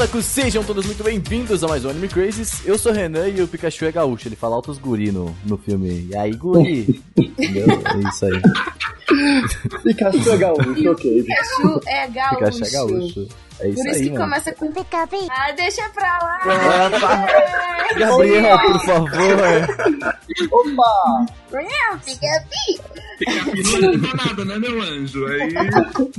Otaku, sejam todos muito bem-vindos a mais um Anime Crazes. Eu sou o Renan e o Pikachu é gaúcho, ele fala altos guri no, no filme. E aí, guri? Entendeu? É isso aí. Pikachu é gaúcho, ok. Pikachu é gaúcho. Pikachu é gaúcho. É isso Por isso aí, que mano. começa com Pikachu. Ah, deixa pra lá. Gabriel, por favor. Opa! Pikachu. Pica-pica não adianta nada, né, meu anjo? Aí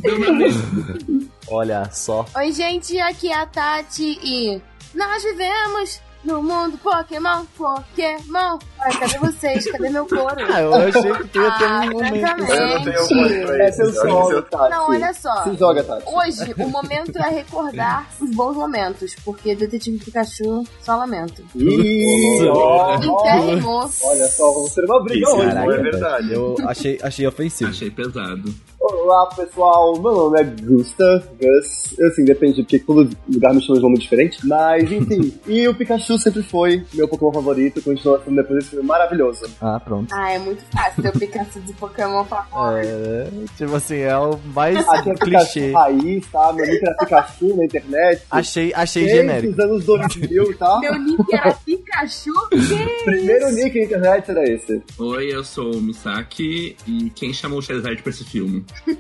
deu mesma. Olha só. Oi, gente, aqui é a Tati e nós vivemos no mundo Pokémon, Pokémon. Ai, cadê vocês? Cadê meu couro? Ah, eu achei que tu ia ter Ah, um momento. exatamente. Eu não tenho pra É isso. Esse é o eu acho que solo, você- Não, olha só. Se joga, Tati. Hoje, o momento é recordar os bons momentos, porque Detetive Pikachu, só lamento. Enterrimou. Olha só, vamos ter uma briga Isso, hoje. caraca, não é verdade. Eu achei, achei ofensivo. Achei pesado. Olá, pessoal. Meu nome é Gusta, Gus. Assim, depende, porque todo lugar me chama de nome diferente. Mas, enfim. e o Pikachu sempre foi meu Pokémon favorito. Continua sendo depois desse maravilhoso. Ah, pronto. Ah, é muito fácil ter o Pikachu de Pokémon pra É, tipo assim, é o mais clichê. Raiz, tá? Meu nick era Pikachu na internet. Achei, achei Desde genérico. os anos 2000, tá? Meu nick era Pikachu. Que Primeiro nick na internet era esse. Oi, eu sou o Misaki e quem chamou o Charizard pra esse filme?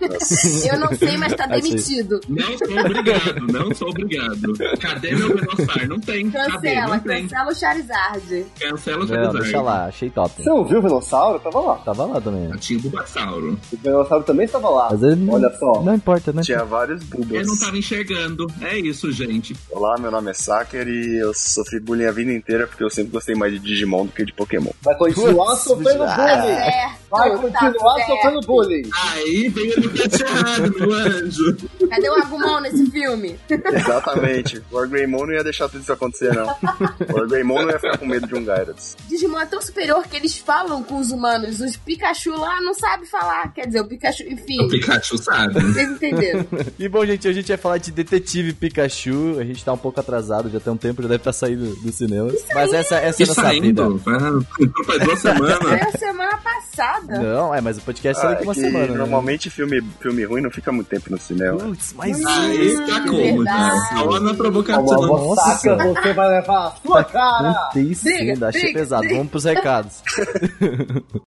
Eu não sei, mas tá Achei. demitido. Não sou obrigado, não sou obrigado. Cadê meu Venossauro? Não tem. Cadê? Cancela, Não tem. cancela o Charizard. Cancela o Não, Lá, achei top. Você não viu o Venossauro? Tava lá. Tava lá também. Tinha o Bulbasauro. O Venossauro também estava lá. Mas ele não, Olha só. não importa, né? Tinha vários Eu bubas. não tava enxergando. É isso, gente. Olá, meu nome é Saker e eu sofri bullying a vida inteira porque eu sempre gostei mais de Digimon do que de Pokémon. Vai continuar sofrendo bullying. Certo, Vai tá continuar certo. sofrendo bullying. Aí veio ele errado, meu anjo. Cadê o Agumon nesse filme? Exatamente. O Greymon não ia deixar tudo isso acontecer, não. O Greymon não ia ficar com medo de um Gyarados. Digimon é tão superior que eles falam com os humanos. Os Pikachu lá não sabem falar. Quer dizer, o Pikachu, enfim. O Pikachu sabe. Vocês entenderam? E bom, gente, hoje a gente vai falar de Detetive Pikachu. A gente tá um pouco atrasado, já tem um tempo, já deve estar saindo do cinema. Mas essa, essa é a Isso nossa vida. Ah, Faz duas semanas. Foi a semana passada. Não, é, mas o podcast sai Ah, daqui é uma que semana. né? normalmente filme, filme ruim não fica muito tempo no cinema. Putz, mas Aí tá como, né? Só na provocação. Nossa. saca, você vai levar a sua cara. acontecendo, achei briga, pesado. Vamos pros recados.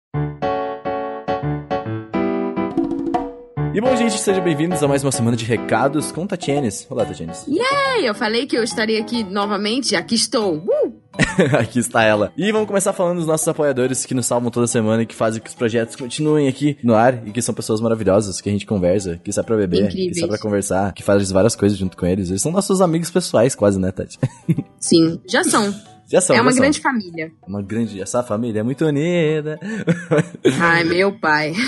E bom, gente, sejam bem-vindos a mais uma semana de recados com Tatienes. Olá, Tatienes. Ei, eu falei que eu estaria aqui novamente. Aqui estou. Uh! aqui está ela. E vamos começar falando dos nossos apoiadores que nos salvam toda semana e que fazem que os projetos continuem aqui no ar e que são pessoas maravilhosas, que a gente conversa, que sai pra beber, Incríveis. que sai pra conversar, que faz várias coisas junto com eles. Eles são nossos amigos pessoais, quase, né, Tati? Sim, já são. Já são, é uma já são. grande família. Uma grande. Essa família é muito unida. Ai, meu pai.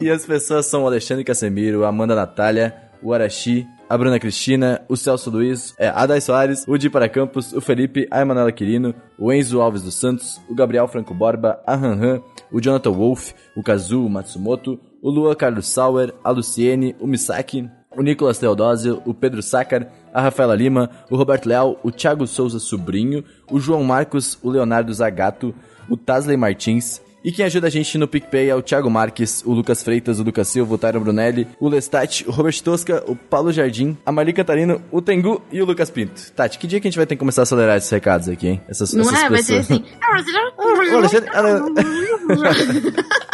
E as pessoas são o Alexandre Casemiro, a Amanda Natália, o Arashi, a Bruna Cristina, o Celso Luiz, é, a Dai Soares, o Di para Campos, o Felipe, a Emanuela Quirino, o Enzo Alves dos Santos, o Gabriel Franco Borba, a Han Han, o Jonathan Wolf, o Kazuo Matsumoto, o Lua Carlos Sauer, a Luciene, o Misaki, o Nicolas Teodósio, o Pedro Sácar, a Rafaela Lima, o Roberto Leal, o Thiago Souza Sobrinho, o João Marcos, o Leonardo Zagato, o Tasley Martins, e quem ajuda a gente no PicPay é o Thiago Marques, o Lucas Freitas, o Lucas Silva, o Tyron Brunelli, o Lestat, o Robert Tosca, o Paulo Jardim, a Marli Catarino, o Tengu e o Lucas Pinto. Tati, que dia que a gente vai ter que começar a acelerar esses recados aqui, hein? Essas, Não essas é? Vai ser pessoas. assim.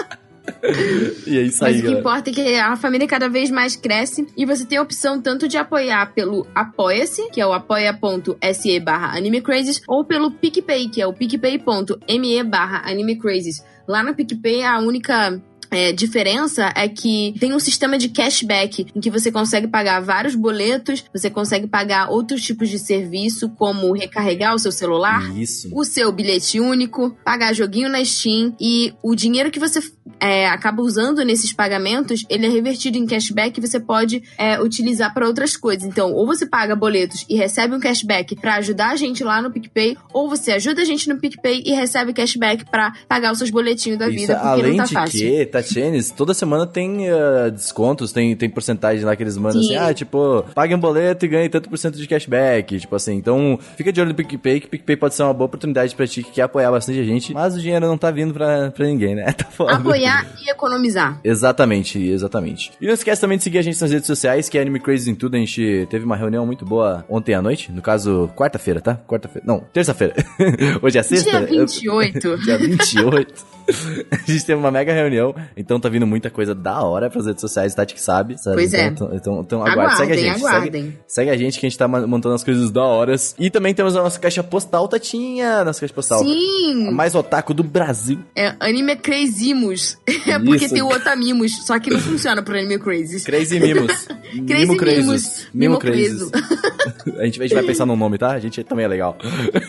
e é isso aí, Mas o que importa é que a família cada vez mais cresce e você tem a opção tanto de apoiar pelo Apoia-se, que é o apoia.se barra animecrazes, ou pelo PicPay, que é o picpay.me barra animecrazes. Lá no PicPay, a única é, diferença é que tem um sistema de cashback em que você consegue pagar vários boletos, você consegue pagar outros tipos de serviço, como recarregar o seu celular, Isso. o seu bilhete único, pagar joguinho na Steam e o dinheiro que você é, acaba usando nesses pagamentos, ele é revertido em cashback e você pode é, utilizar para outras coisas. Então, ou você paga boletos e recebe um cashback para ajudar a gente lá no PicPay, ou você ajuda a gente no PicPay e recebe cashback para pagar os seus boletinhos da vida, Isso, porque além não tá de fácil. que, Tatienes, toda semana tem uh, descontos, tem, tem porcentagem lá que eles mandam Sim. assim, ah, tipo, pague um boleto e ganhe tanto por cento de cashback, tipo assim. Então, fica de olho no PicPay, que o PicPay pode ser uma boa oportunidade pra ti que quer apoiar bastante a gente, mas o dinheiro não tá vindo pra, pra ninguém, né? Tá foda. Apoiar e economizar. Exatamente, exatamente. E não esquece também de seguir a gente nas redes sociais, que é Anime Crazy em tudo. A gente teve uma reunião muito boa ontem à noite, no caso, quarta-feira, tá? Quarta-feira. Não, terça-feira. Hoje é sexta? Dia 28. Dia 28. A gente teve uma mega reunião, então tá vindo muita coisa da hora pras redes sociais, Tati que sabe. sabe? Pois é. Então, então, então aguarde, segue a Aguardem, gente. aguardem. Segue, segue a gente que a gente tá montando as coisas da horas. E também temos a nossa caixa postal, Tatinha. Nossa caixa postal. A Sim! mais otaku do Brasil. É anime Crazimos. É porque tem o Otamimos, só que não funciona pro anime Crazy. Crazy Mimos. Crazy Mimo Crazes. Mimos. Mimo Mimo Crazes. a, gente, a gente vai pensar num nome, tá? A gente também é legal.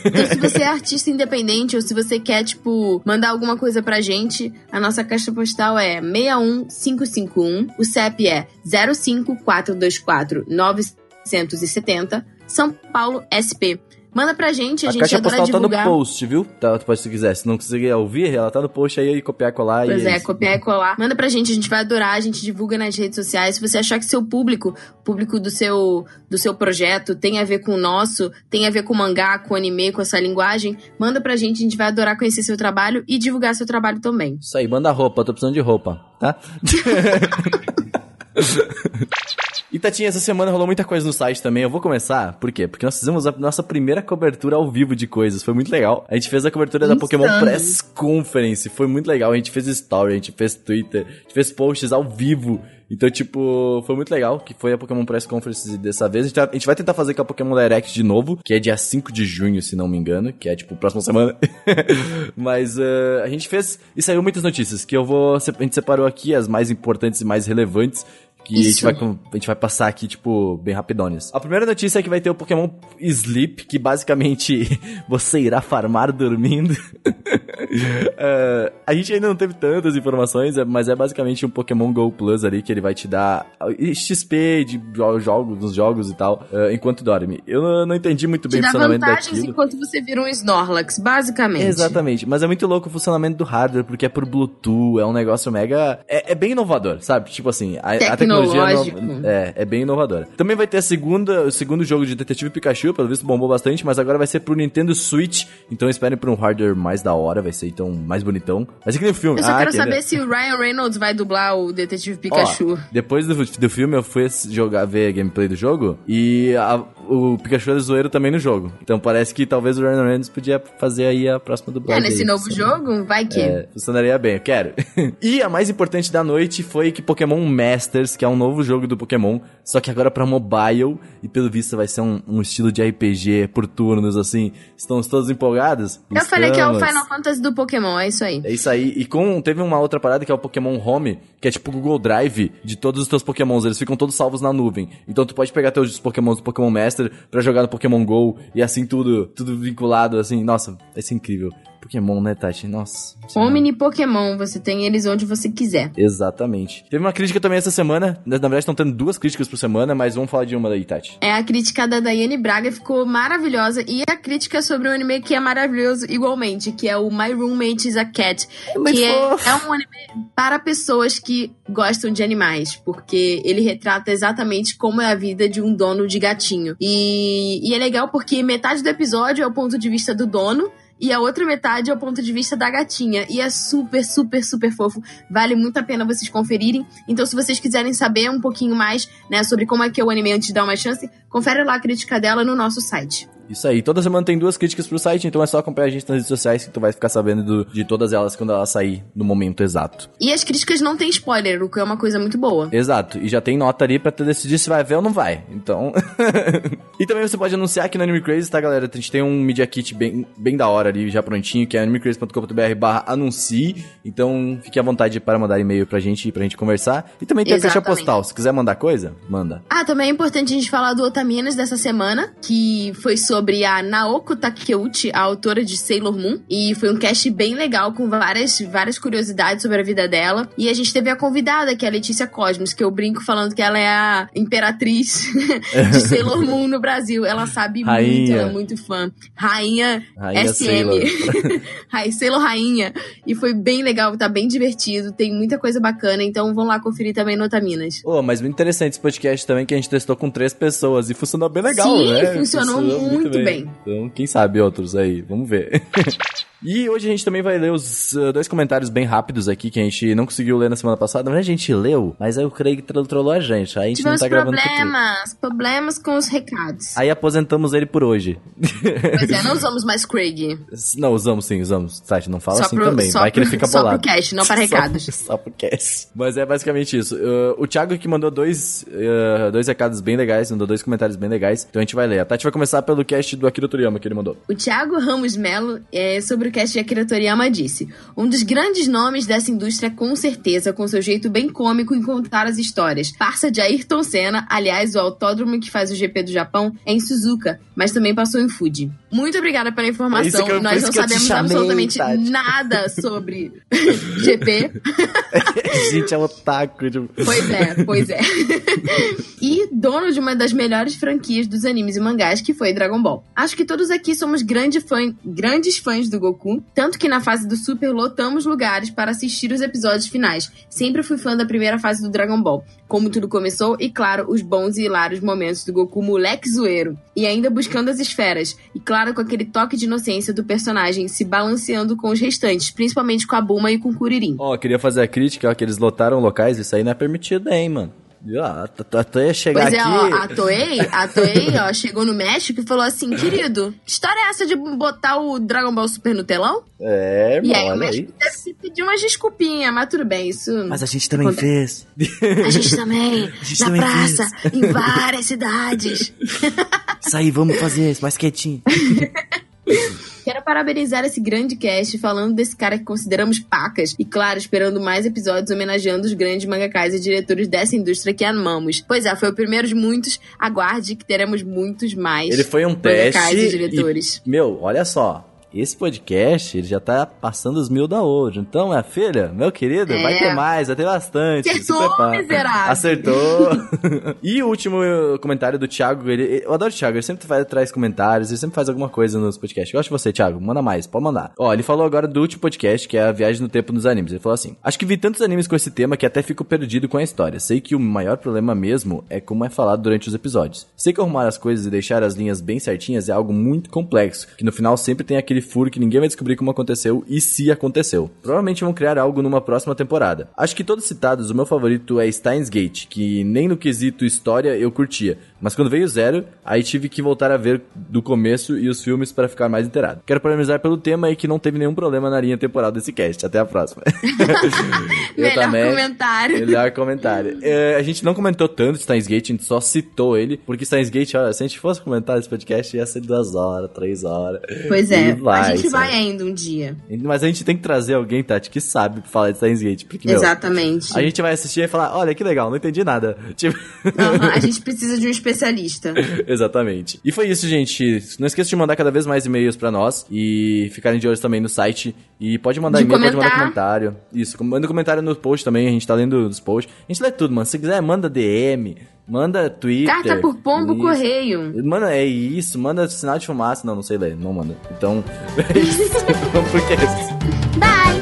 Então, se você é artista independente ou se você quer, tipo, mandar alguma coisa pra gente, a nossa caixa postal é 61551, o CEP é 05424 970, São Paulo SP. Manda pra gente, a, A gente caixa adora postal tá no divulgar. post, viu? Tá, tu pode se quiser. Se não conseguir ouvir, ela tá no post aí e copiar, colar. Pois e é, isso. copiar e colar. Manda pra gente, a gente vai adorar, a gente divulga nas redes sociais. Se você achar que seu público, o público do seu, do seu projeto, tem a ver com o nosso, tem a ver com mangá, com anime, com essa linguagem, manda pra gente, a gente vai adorar conhecer seu trabalho e divulgar seu trabalho também. Isso aí, manda roupa, tô precisando de roupa, tá? E Tatinha, essa semana rolou muita coisa no site também. Eu vou começar, por quê? Porque nós fizemos a nossa primeira cobertura ao vivo de coisas. Foi muito legal. A gente fez a cobertura da Pokémon. Press Conference. Foi muito legal. A gente fez story, a gente fez Twitter, a gente fez posts ao vivo. Então, tipo, foi muito legal, que foi a Pokémon Press Conference dessa vez. A gente, tá- a gente vai tentar fazer com a Pokémon Direct de novo, que é dia 5 de junho, se não me engano, que é, tipo, próxima semana. Mas eh, a gente fez e saiu muitas notícias, que eu vou... A gente separou aqui as mais importantes e mais relevantes, que a gente, vai, a gente vai passar aqui, tipo, bem rapidones. A primeira notícia é que vai ter o Pokémon Sleep, que basicamente você irá farmar dormindo. Eh, a gente ainda não teve tantas informações, é- mas é basicamente um Pokémon Go Plus ali, que ele vai te dar XP de jo- jogos, dos jogos e tal, eh, enquanto dorme. Eu não, não entendi muito Te bem o dá funcionamento vantagens daquilo. enquanto você vira um Snorlax, basicamente. Exatamente, mas é muito louco o funcionamento do hardware, porque é por Bluetooth, é um negócio mega. É, é bem inovador, sabe? Tipo assim, a, a tecnologia é, no- é, é bem inovadora. Também vai ter a segunda, o segundo jogo de Detetive Pikachu, pelo visto bombou bastante, mas agora vai ser pro Nintendo Switch, então esperem por um hardware mais da hora, vai ser então mais bonitão. Vai ser que nem o filme. Eu só Ah, quero quer saber ver? se o Ryan Reynolds vai dublar o Detetive Ó, Pikachu. depois do, do filme eu fui jogar, ver a gameplay do jogo e a- o Pikachu é zoeiro também no jogo. Então parece que talvez o Ryan Reynolds podia fazer aí a próxima é, dublagem. nesse aí, novo sabe? jogo, vai que. É, funcionaria bem, eu quero. e a mais importante da noite foi que Pokémon Masters, que é um novo jogo do Pokémon, só que agora pra mobile, e pelo visto vai ser um, um estilo de RPG por turnos, assim. Estamos todos empolgados? Eu falei que é o Estamos. Final Fantasy do Pokémon, é isso aí. É isso aí. E com teve uma outra parada que é o Pokémon Home, que é tipo o Google Drive de todos os teus Pokémons. Eles ficam todos salvos na nuvem. Então tu pode pegar teus Pokémons do Pokémon Master pra jogar no Pokémon Go e assim tudo, tudo vinculado, assim. Nossa, vai ser incrível. Pokémon, né, Tati? Nossa. Omni Pokémon, você tem eles onde você quiser. Exatamente. Teve uma crítica também essa semana. Na na verdade, estão tendo duas críticas por semana, mas vamos falar de uma daí, Tati. É a crítica da Daiane Braga ficou maravilhosa e a crítica sobre o anime que é maravilhoso igualmente, que é o My Roommate is a Cat, muito que é, é um anime para pessoas que gostam de animais, porque ele retrata exatamente como é a vida de um dono de gatinho. E, e é legal porque metade do episódio é o ponto de vista do dono e a outra metade é o ponto de vista da gatinha. E é super, super, super fofo. Vale muito a pena vocês conferirem. Então, se vocês quiserem saber um pouquinho mais, né, sobre como é que é o anime antes de dar uma chance, confere lá a crítica dela no nosso site. Isso aí. Toda semana tem duas críticas pro site, então é só acompanhar a gente nas redes sociais que tu vai ficar sabendo do- de todas elas quando elas sair no momento exato. E as críticas não têm spoiler, o que é uma coisa muito boa. Exato, e já tem nota ali pra tu decidir se vai ver ou não vai. Então. e também você pode anunciar aqui no Anime Crazy, tá, galera? A gente tem um Media Kit bem, bem da hora ali, já prontinho, que é animecrazy.com.br barra anuncie. Então fique à vontade para mandar e-mail pra gente e pra gente conversar. E também tem a caixa Exatamente. postal. Se quiser mandar coisa, manda. Ah, também é importante a gente falar do Otaminas dessa semana, que foi sobre sobre a Naoko Takeuchi, a autora de Sailor Moon. E foi um cast bem legal, com várias, várias curiosidades sobre a vida dela. E a gente teve a convidada, que é a Letícia Cosmos, que eu brinco falando que ela é a imperatriz de Sailor Moon no Brasil. Ela sabe muito, Rainha. ela é muito fã. Rainha, Rainha SM. Sailor. Rai- Sailor Rainha. E foi bem legal, tá bem divertido, tem muita coisa bacana, então vão lá conferir também no Otaminas. Ô, mas muito interessante esse podcast também, que a gente testou com três pessoas e funcionou bem legal, Sim, né? funcionou muito bem. Então, quem sabe outros aí, vamos ver. e hoje a gente também vai ler os uh, dois comentários bem rápidos aqui, que a gente não conseguiu ler na semana passada. Verdade, a gente leu, mas aí o Craig tro- trollou a gente. Aí a gente Tivemos não tá gravando problemas, problemas com os recados. Aí aposentamos ele por hoje. Pois é, não usamos mais Craig. não, usamos sim, usamos. Site, não fala Só assim pro- também. só Vai que ele pro- fica só bolado. pro cast, não para recados. Só, só pro cast. Mas é basicamente isso. Uh, o Thiago que mandou dois, uh, dois recados bem legais, mandou dois comentários bem legais. Então a gente vai ler. A Tati vai começar pelo cast do Akira Toriyama que ele mandou. O Thiago Ramos Melo, é, sobre o cast de Akira Toriyama, disse: Um dos grandes nomes dessa indústria, com certeza, com seu jeito bem cômico em contar as histórias. Parça de Ayrton Senna, aliás, o autódromo que faz o GP do Japão é em Suzuka, mas também passou em Fuji. Muito obrigada pela É informação. eu- Nós não sabemos chamei, absolutamente Tati. nada sobre GP. gente é otaku. Tipo... Pois é, pois é. e dono de uma das melhores franquias dos animes e mangás, que foi Dragon Ball. Acho que todos aqui somos grande fã, grandes fãs do Goku, tanto que na fase do Super lotamos lugares para assistir os episódios finais. Sempre fui fã da primeira fase do Dragon Ball, como tudo começou e, claro, os bons e hilários momentos do Goku moleque zoeiro, e ainda buscando as esferas, e claro, com aquele toque de inocência do personagem se balanceando com os restantes, principalmente com a Bulma e com o Kuririn. Ó, queria fazer a crítica, ó, que eles lotaram locais, isso aí não é permitido, hein, mano. Ah, até chegar Pois é, ó, a aqui. Toei, a Toei, ó, chegou no México e falou assim, querido, que história é essa de botar o Dragon Ball Super no telão? É, E irmão, aí o México aí. deve se pedir umas desculpinhas, mas tudo bem, isso... Mas a gente também Acontece. fez. A gente também, gente na também praça, em várias cidades. Isso aí, vamos fazer isso, mais quietinho. Quero parabenizar esse grande cast falando desse cara que consideramos pacas e, claro, esperando mais episódios homenageando os grandes mangakais e diretores dessa indústria que amamos. Pois é, foi o primeiro de muitos. Aguarde que teremos muitos mais Ele foi um teste. e diretores. e, meu, olha só. Esse podcast ele já tá passando os mil da hoje. Então, minha filha, meu querido, É. vai ter mais, vai ter bastante. Acertou, miserável. Acertou. e o último eh, comentário do Thiago. Ele, eu adoro o Thiago, ele sempre faz, traz comentários, ele sempre faz alguma coisa nos podcasts. Eu gosto de você, Thiago. Manda mais, pode mandar. Ó, ele falou agora do último podcast, que é a viagem no tempo nos animes. Ele falou assim: Acho que vi tantos animes com esse tema que até fico perdido com a história. Sei que o maior problema mesmo é como é falado durante os episódios. Sei que arrumar as coisas e deixar as linhas bem certinhas é algo muito complexo, que no final sempre tem aquele furo que ninguém vai descobrir como aconteceu e se aconteceu. Provavelmente vão criar algo numa próxima temporada. Acho que todos citados, o meu favorito é Steins Gate, que nem no quesito história eu curtia, mas quando veio Zero, aí tive que voltar a ver do começo e os filmes para ficar mais inteirado. Quero parabenizar pelo tema e que não teve nenhum problema na linha temporal desse cast. Até a próxima. Eu Melhor também- comentário. Melhor comentário. É, a gente não comentou tanto Steins Gate, a gente só citou ele, porque Steins Gate, olha, se a gente fosse comentar esse podcast, ia ser duas horas, três horas. Pois é, E vai, a gente vai sabe? ainda um dia. Mas a gente tem que trazer alguém, Tati, que sabe falar de Steins Gate, porque, meu, Exatamente. a gente vai assistir e falar, olha, que legal, não entendi nada. Tipo... Aham, a gente precisa de um especialista. Exatamente. E foi isso, gente. Não esqueça de mandar cada vez mais e-mails pra nós e ficarem de olho também no site. E pode mandar e-mail, pode mandar comentário. Isso, manda comentário no post também, a gente tá lendo os posts. A gente lê tudo, mano. Se quiser, manda DM, manda Twitter. Carta por pombo, Isso. correio. Manda, é isso, manda sinal de fumaça. Não, não sei ler, não manda. Então, é isso. Vamos pro cast. Bye!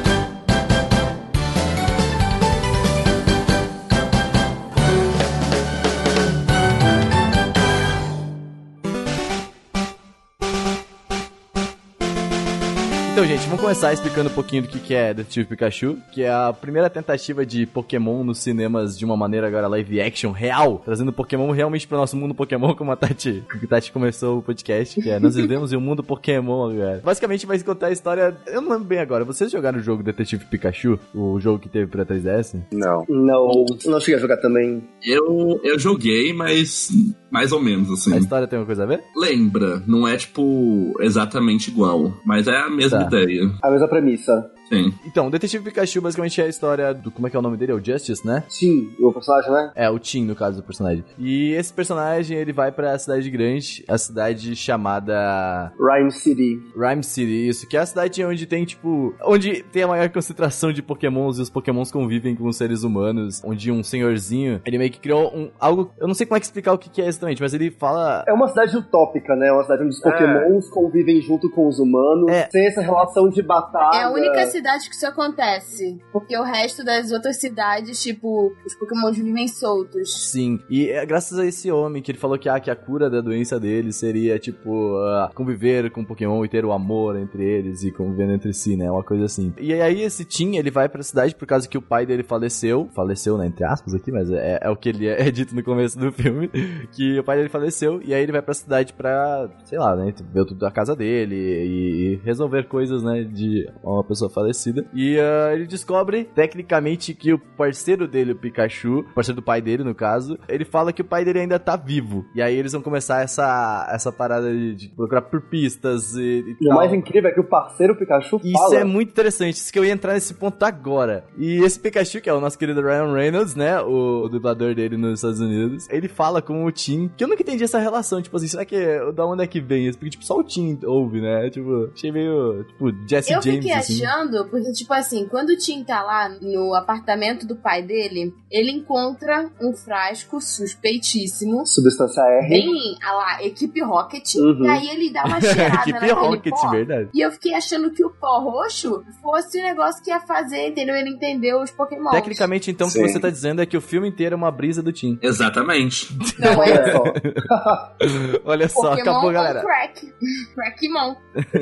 Vamos começar explicando um pouquinho do que que é Detetive Pikachu, que é a primeira tentativa de Pokémon nos cinemas de uma maneira agora live action real, trazendo Pokémon realmente pro nosso mundo Pokémon, como a Tati, que a Tati começou o podcast, que é Nós vivemos em um mundo Pokémon agora. Basicamente vai contar a história, eu não lembro bem agora, vocês jogaram o jogo Detetive Pikachu, o jogo que teve pra 3DS? Não. Não, não cheguei a jogar também. Eu, eu joguei, mas mais ou menos, assim. A história tem alguma coisa a ver? Lembra, não é tipo exatamente igual, mas é a mesma Tá. ideia. A mesma premissa. Sim. Então, o Detetive Pikachu basicamente é a história do. Como é que é o nome dele? É o Justice, né? Sim, o personagem, né? É, o Tim, no caso do personagem. E esse personagem, ele vai pra cidade grande, a cidade chamada Rhyme City. Rhyme City, isso, que é a cidade onde tem, tipo, onde tem a maior concentração de pokémons e os pokémons convivem com os seres humanos, onde um senhorzinho, ele meio que criou um, algo, eu não sei como é que explicar o que, é exatamente, mas ele fala... É uma cidade utópica, né? Uma cidade onde os pokémons convivem junto com os humanos, É. sem essa relação de batalha. É a única cidade que isso acontece. Porque o resto das outras cidades, tipo, os Pokémon vivem soltos. Sim, e é graças a esse homem que ele falou que, ah, que a cura da doença dele seria, tipo, ah, conviver com o Pokémon e ter o amor entre eles e convivendo entre si, né? Uma coisa assim. E aí esse Tim, ele vai pra cidade por causa que o pai dele faleceu. Faleceu, né? Entre aspas aqui, mas é, é o que ele é, dito no começo do filme. Que o pai dele faleceu e aí ele vai pra cidade pra, sei lá, né? Ver tudo da casa dele e, e resolver coisas, né? De uma pessoa falecida. E ah, ele descobre, tecnicamente, que o parceiro dele, o Pikachu, o parceiro do pai dele, no caso, ele fala que o pai dele ainda tá vivo. E aí eles vão começar essa, essa parada de, de procurar por pistas e, e E o mais incrível é que o parceiro Pikachu Isso fala. é muito interessante, isso que eu ia entrar nesse ponto agora. E esse Pikachu, que é o nosso querido Ryan Reynolds, né? O, o dublador dele nos Estados Unidos, ele fala com o Tim, que eu nunca entendi essa relação, tipo assim, será que é, da onde é que vem isso? Porque, tipo, só o Tim ouve, né? Tipo, achei meio, tipo, Jesse Eu James, fiquei assim. achando, porque, tipo assim, quando o Tim tá lá no apartamento do pai dele, ele encontra um frasco suspeitíssimo. Substância R. Bem, a lá, equipe Rocket. Uhum. E aí ele dá uma cheirada Equipe Rocket, pó. verdade. E eu fiquei achando que o pó roxo fosse o negócio que ia fazer, entendeu? Ele entendeu os Pokémon. Tecnicamente, então, o que Sim. você tá dizendo é que o filme inteiro é uma brisa do Tim. Exatamente. Não é Olha só. Olha só, Pokémon acabou, galera. crack. Crackmon.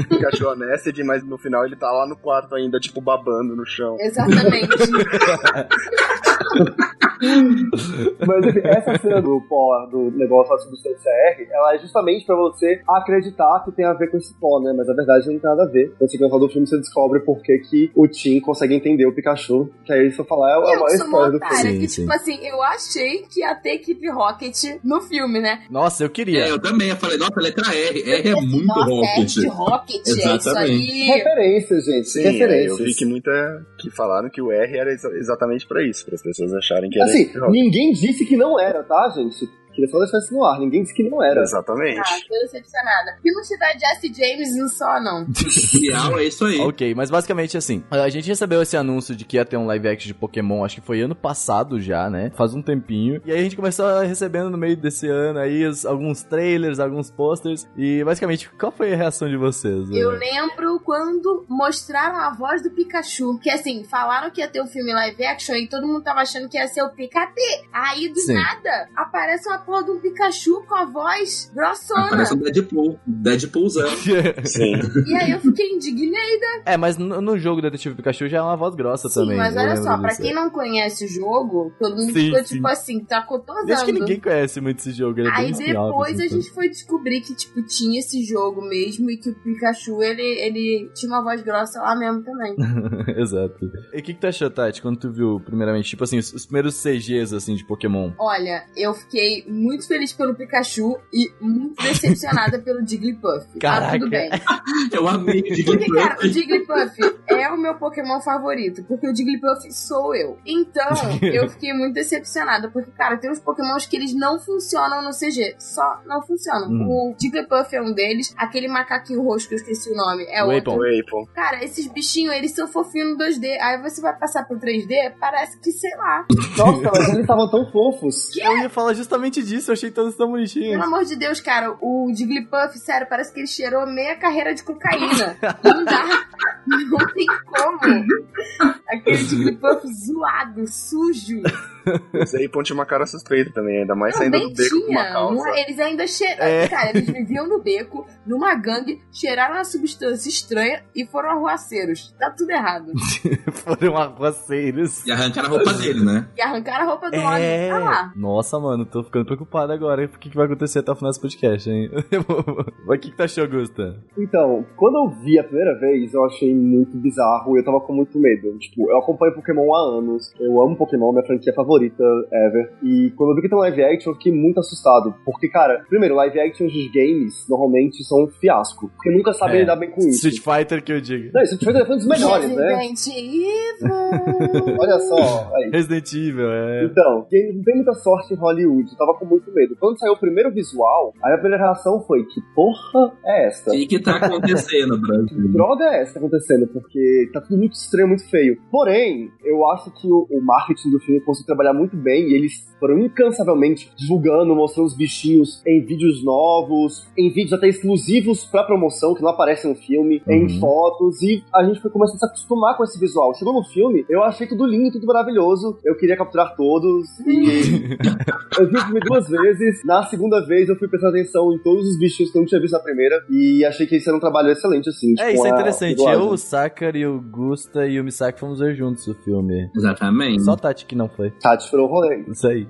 Pikachu Honesty, mas no final ele tá lá no quarto ainda, tipo, babando no chão. Exatamente. Mas enfim, essa cena do pó, do negócio da substância R, ela é justamente pra você acreditar que tem a ver com esse pó, né? Mas na verdade não tem nada a ver. Quando você começar do filme, você descobre por que, que o Tim consegue entender o Pikachu. Que aí você falar, é sou uma história do filme. Sim, que sim. tipo assim, eu achei que ia ter equipe Rocket no filme, né? Nossa, eu queria. É, eu também. Eu falei, nossa, letra R. R é muito Nossa, Rocket. É de Rocket, é isso Exatamente. aí. Referência, gente. Sim, é, eu referências. vi que muita. que falaram que o R era exa- exatamente pra isso, para as pessoas acharem que era. Assim, ninguém disse que não era, tá, gente? Queria só deixar isso no ar. Ninguém disse que não era. Exatamente. Ah, tô decepcionada. Que não se dá Jesse James um só, não. Real é isso aí. Ok, mas basicamente assim, a gente recebeu esse anúncio de que ia ter um live action de Pokémon, acho que foi ano passado já, né? Faz um tempinho. E aí a gente começou recebendo no meio desse ano aí os- alguns trailers, alguns posters. E basicamente, qual foi a reação de vocês? Eu né? lembro quando mostraram a voz do Pikachu. Que assim, falaram que ia ter o filme live action e todo mundo tava achando que ia ser o Pikachu. Aí do Sim. nada aparece uma porra de um Pikachu com a voz grossona. Parece um Deadpool. Deadpoolzão. Sim. E aí eu fiquei indignada. é, mas no, no jogo Detetive Pikachu já é uma voz grossa Sim, também. mas olha só, pra disso. quem não conhece o jogo, todo mundo Sim, ficou sim. tipo assim, tá cotosando. Acho que ninguém conhece muito esse jogo, ele é Aí depois assim, a gente foi descobrir que, tipo, tinha esse jogo mesmo e que o Pikachu, ele, ele tinha uma voz grossa lá mesmo também. Exato. E o que, que tu achou, Tati, quando tu viu, primeiramente, tipo assim, os, os primeiros CGs, assim, de Pokémon? Olha, eu fiquei muito feliz pelo Pikachu e muito decepcionada pelo Jigglypuff. Ah, Caraca. tudo bem. Eu amei o Porque, cara, o Jigglypuff. Jigglypuff é o meu Pokémon favorito, porque o Jigglypuff sou eu. Então, eu fiquei muito decepcionada, porque, cara, tem uns Pokémons que eles não funcionam no CG. Só não funcionam. Hum. O Jigglypuff é um deles, aquele macaquinho roxo que eu esqueci o nome é O outro. Apple. Cara, esses bichinhos, eles são fofinhos no 2D. Aí você vai passar pro 3D, parece que, sei lá. Nossa, mas eles estavam tão fofos. Eu ia falar justamente disso, eu achei todos tão bonitinhos. Pelo amor de Deus, cara, o Jigglypuff, sério, parece que ele cheirou meia carreira de cocaína. Não dá. Não tem como. Aquele Jigglypuff zoado, sujo. Esse aí tinha uma cara suspeita também, ainda mais Não, saindo do beco com uma tinha. calça. Não- eles ainda cheiraram. É. Cara, eles viviam no beco, numa gangue, cheiraram uma substância estranha e foram arruaceiros. Tá tudo errado. Foram arruaceiros. E arrancaram a roupa dele, né? E arrancaram a roupa do homem. É. Tá lá. Nossa, mano, tô ficando preocupado agora. hein? O que, que vai acontecer até o final desse podcast, hein? Mas o que, que tu achou, Gusta? Então, quando eu vi a primeira vez, eu achei muito bizarro e eu tava com muito medo. Tipo, eu acompanho Pokémon há anos. Eu amo Pokémon, minha franquia favorita ever. E quando eu vi que tem um live action, eu fiquei muito assustado. Porque, cara, primeiro, live actions dos games normalmente são um fiasco. Porque nunca sabem É. lidar bem com isso. Street Fighter que eu digo. Não, Street Fighter foi um dos melhores, né? Resident Evil. Olha só, aí. Resident Evil, é. Então, não tem muita sorte em Hollywood, eu tava com muito medo. Quando saiu o primeiro visual, a minha primeira reação foi: que porra é essa? O que que tá acontecendo, Brasil? Que droga é essa que tá acontecendo? Porque tá tudo muito estranho, muito feio. Porém, eu acho que o, o marketing do filme conseguiu trabalhar muito bem e eles foram incansavelmente divulgando, mostrando os bichinhos em vídeos novos, em vídeos até exclusivos pra promoção, que não aparecem no filme, Uhum. em fotos, e a gente foi começando a se acostumar com esse visual. Chegou no filme, eu achei tudo lindo, tudo maravilhoso, eu queria capturar todos, e eu vi o filme duas vezes, na segunda vez eu fui prestar atenção em todos os bichinhos que eu não tinha visto na primeira, e achei que esse era um trabalho excelente, assim. É, tipo, isso é interessante. Eu, o Sakar e o Gusta e o Misaki fomos ver juntos o filme. Exatamente. Só a Tati que não foi. Tati furou o rolê. Isso aí.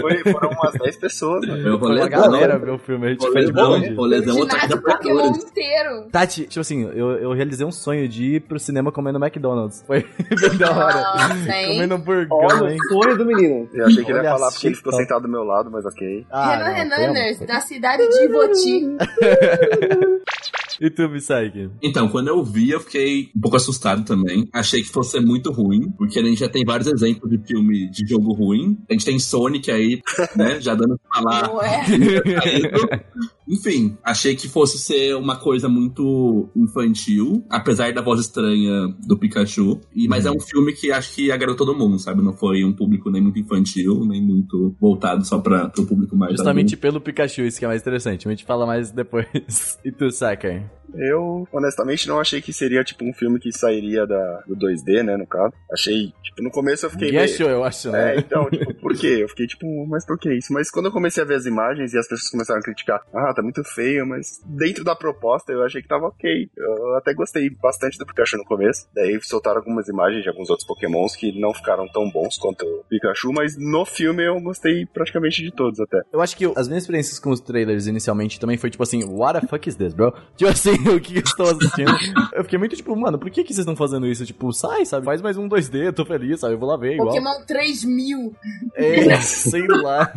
Foi, foram umas 10 pessoas, né? Meu Foi rolê uma galera ver o filme, a gente foi de longe. rolezão outra Pokémon inteiro. Tati, tipo assim, eu, eu realizei um sonho de ir pro cinema comendo McDonald's. Foi bem da hora. Nossa, hein? comendo hamburgão, Olha hein? o sonho do menino. Eu achei que ele ia falar porque ele ficou sentado do meu lado, mas ok. Ah, Renan Renaners, da cidade de Ivoti. E tu, Misaki? Então, quando eu vi, eu fiquei um pouco assustado também. Achei que fosse ser muito ruim, porque a gente já tem vários exemplos de filme de jogo ruim. A gente tem Sonic aí, né? Já dando pra falar. Não é? Enfim, achei que fosse ser uma coisa muito infantil, apesar da voz estranha do Pikachu. E, mas é um filme que acho que agradou todo mundo, sabe? Não foi um público nem muito infantil, nem muito voltado só pra, pro público mais Justamente pelo Pikachu, isso que é mais interessante. A gente fala mais depois. E tu, Sakar? Eu, honestamente, não achei que seria, tipo, um filme que sairia da, do 2D, né, no caso. Achei, tipo, no começo eu fiquei Ninguém meio... achou, eu acho, É, né? então, tipo, por quê? Eu fiquei tipo, mas por que isso? Mas quando eu comecei a ver as imagens e as pessoas começaram a criticar, ah, tá muito feio, mas dentro da proposta eu achei que tava ok. Eu até gostei bastante do Pikachu no começo. Daí soltaram algumas imagens de alguns outros Pokémons que não ficaram tão bons quanto o Pikachu, mas no filme eu gostei praticamente de todos até. Eu acho que as minhas experiências com os trailers inicialmente também foi tipo assim, what the fuck is this, bro? Tipo assim, o que eu estou assistindo? Eu fiquei muito tipo, mano, por que, que vocês estão fazendo isso? Tipo, sai, sabe? Faz mais um 2D, eu tô feliz, sabe? Eu vou lá ver igual. Pokémon 3000. É, sei lá.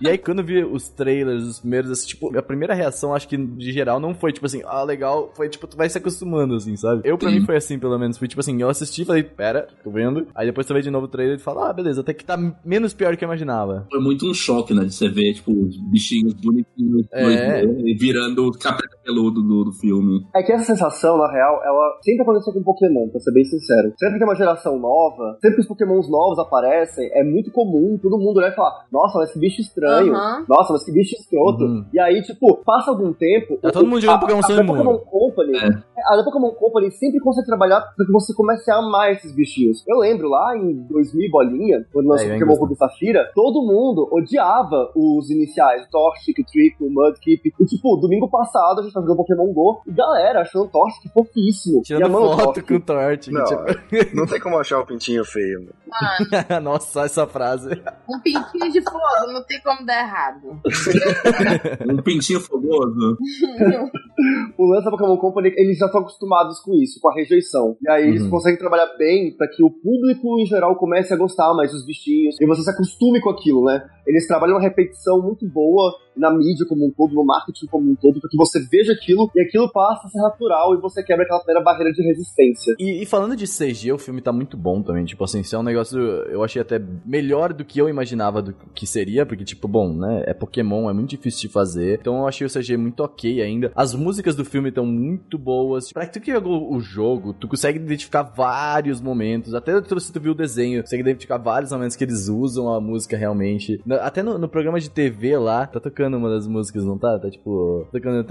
E aí, quando eu vi os trailers, os primeiros, assim, tipo, a primeira reação, acho que de geral, não foi tipo assim, ah, legal. Foi tipo, tu vai se acostumando, assim, sabe? Eu, pra mim, foi assim, pelo menos. Foi tipo assim, eu assisti e falei, pera, tô vendo. Aí depois tu vê de novo o trailer e fala, ah, beleza, até que tá menos pior do que eu imaginava. Foi muito um choque, né? De você ver, tipo, os bichinhos bonitinhos É. 2D, e virando o capeta peludo do, do filme. É que essa sensação, na real, ela sempre aconteceu com Pokémon, pra ser bem sincero. Sempre que tem uma geração nova, sempre que os Pokémons novos aparecem, é muito comum todo mundo olhar e falar: Nossa, mas que bicho estranho. Aham. Nossa, mas que bicho escroto. Uhum. E aí, tipo, passa algum tempo. Tá todo mundo jogando a- Pokémon a, Sun a. Pokémon Company. A da Pokémon Company sempre consegue trabalhar pra que você comece a amar esses bichinhos. Eu lembro lá em 2000 e bolinha, quando lançou É, Pokémon Ruby Safira, todo mundo odiava os iniciais, o Torchic, o Trick, o Mudkip. E tipo, domingo passado a gente tava jogando Pokémon GO galera achando o Torchic fofíssimo. Tirando o foto com o Tort. Não, tipo- não tem como achar o pintinho feio. né? Nossa, essa frase. Um pintinho de fogo, não tem como dar errado. Um pintinho fogoso. o lance da Pokémon Company, eles já estão acostumados com isso, com a rejeição. E aí eles Uhum. conseguem trabalhar bem pra que o público em geral comece a gostar mais dos bichinhos e você se acostume com aquilo, né? Eles trabalham uma repetição muito boa na mídia como um todo, no marketing como um todo, pra que você veja aquilo e aquilo passa a ser natural e você quebra aquela primeira barreira de resistência. E, e falando de CG, o filme tá muito bom também. Tipo assim, isso é um negócio. Eu achei até melhor do que eu imaginava do que seria. Porque, tipo, bom, né? É Pokémon, é muito difícil de fazer. Então eu achei o CG muito ok ainda. As músicas do filme estão muito boas. Pra tu que jogou o jogo, tu consegue identificar vários momentos. Até se tu viu o desenho, consegue identificar vários momentos que eles usam a música realmente. Até no, no programa de TV lá, tá tocando uma das músicas, não tá? Tá tipo. Tocando.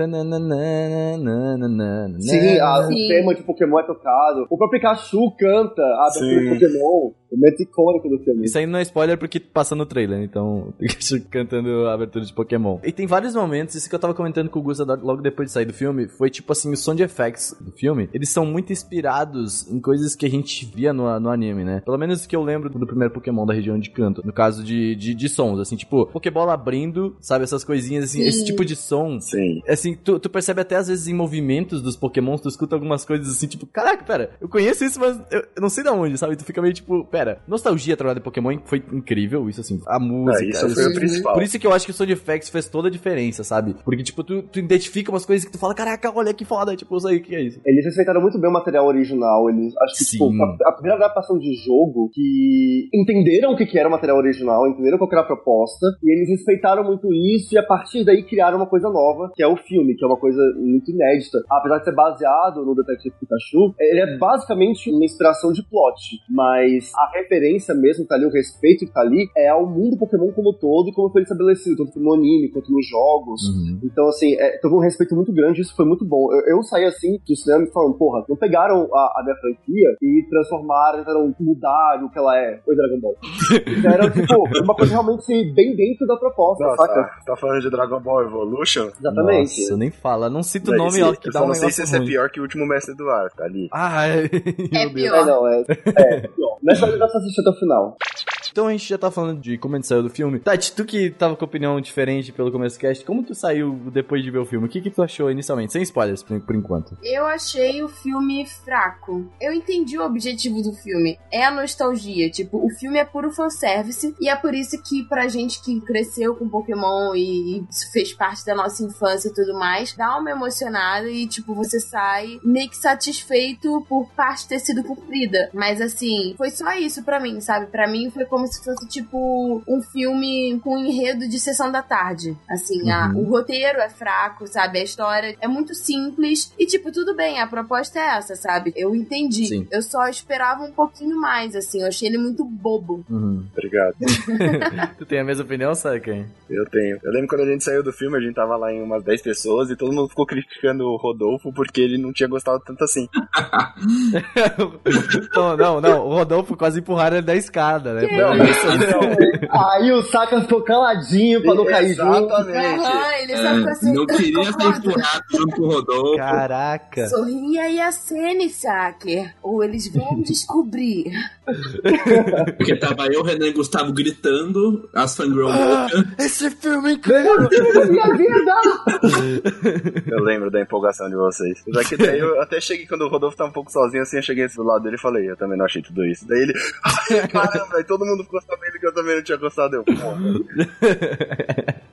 Sim, o tema de Pokémon é tocado. O próprio Pikachu canta a de Pokémon. Momento icônico do filme. Isso aí não é spoiler porque passa no trailer, então cantando a abertura de Pokémon. E tem vários momentos, isso que eu tava comentando com o Gusta logo depois de sair do filme, foi tipo assim, o som de effects do filme, eles são muito inspirados em coisas que a gente via no, no anime, né? Pelo menos que eu lembro do primeiro Pokémon da região de canto, no caso de, de, de sons, assim, tipo, Pokébola abrindo, sabe, essas coisinhas, assim, Sim. esse tipo de som. Sim. Assim, tu, tu percebe até às vezes em movimentos dos Pokémons, tu escuta algumas coisas assim, tipo, caraca, pera, eu conheço isso, mas eu, eu não sei de onde, sabe? Tu fica meio tipo, pera, nostalgia trabalhar de Pokémon foi incrível, isso assim, a música. É, isso foi o principal. Por isso que eu acho que o Sound Effects fez toda a diferença, sabe? Porque, tipo, tu, tu identifica umas coisas que tu fala, caraca, olha que foda, tipo, eu sei o que é isso. Eles respeitaram muito bem o material original. Eles, acho que, tipo, Sim. a, a primeira adaptação de jogo que entenderam o que, que era o material original, entenderam qual que era a proposta, e eles respeitaram muito isso, e a partir daí criaram uma coisa nova, que é o filme, que é uma coisa muito inédita. Apesar de ser baseado no Detective Pikachu, ele é basicamente uma inspiração de plot, mas a referência mesmo que tá ali, o respeito que tá ali, é ao mundo Pokémon como um todo, e como foi estabelecido, tanto no anime quanto nos jogos. Uhum. Então, assim, é, teve um respeito muito grande, isso foi muito bom. Eu, eu saí assim do cinema falando, porra, não pegaram a, a minha franquia e transformaram, tentaram mudar o que ela é. Foi Dragon Ball. Então, era, tipo, uma coisa realmente bem dentro da proposta, Nossa, saca? tá falando de Dragon Ball Evolution? Exatamente. Nossa, nem fala, não cita o nome, ó, que dá um não sei se esse é pior que o último mestre do ar, tá ali. Ah, é. É Meu Deus. É, pior. não, é. É, pior. Mas dar pra assistir até o final. Então a gente já tá falando de como a gente saiu do filme. Tati, tu que tava com opinião diferente pelo começo do cast, como tu saiu depois de ver o filme? O que que tu achou inicialmente? Sem spoilers, por, por enquanto. Eu achei o filme fraco. Eu entendi o objetivo do filme. É a nostalgia. Tipo, o filme é puro fanservice. E é por isso que, pra gente que cresceu com Pokémon e, e fez parte da nossa infância e tudo mais, dá uma emocionada e, tipo, você sai meio que satisfeito por parte ter sido cumprida. Mas, assim, foi só isso pra mim, sabe? Pra mim foi como se fosse, tipo, um filme com enredo de sessão da tarde. Assim, a- Uhum. o roteiro é fraco, sabe? A história é muito simples. E, tipo, tudo bem, a proposta é essa, sabe? Eu entendi. Sim. Eu só esperava um pouquinho mais, assim. Eu achei ele muito bobo. Uhum. Obrigado. Tu tem a mesma opinião, Saken? Eu tenho. Eu lembro quando a gente saiu do filme, a gente tava lá em umas 10 pessoas e todo mundo ficou criticando o Rodolfo porque ele não tinha gostado tanto assim. não, não, não. O Rodolfo quase empurraram ele da escada, né? Não, isso Aí o Saka ficou caladinho pra não cair junto. Exatamente. Aham, ele só ficou assim. não queria ser junto com o Rodolfo. Caraca. Sorria e acene, Saker. Ou eles vão descobrir. Porque tava eu, Renan e Gustavo gritando, as fangirl loucas. Esse filme é incrível! Minha vida! Eu lembro da empolgação de vocês. Já que daí eu até cheguei quando o Rodolfo tava um pouco sozinho assim, eu cheguei do lado dele e falei, eu também não achei tudo isso. Daí ele, ai, caramba, aí todo mundo ficou sabendo que eu também não tinha gostado. Eu, porra.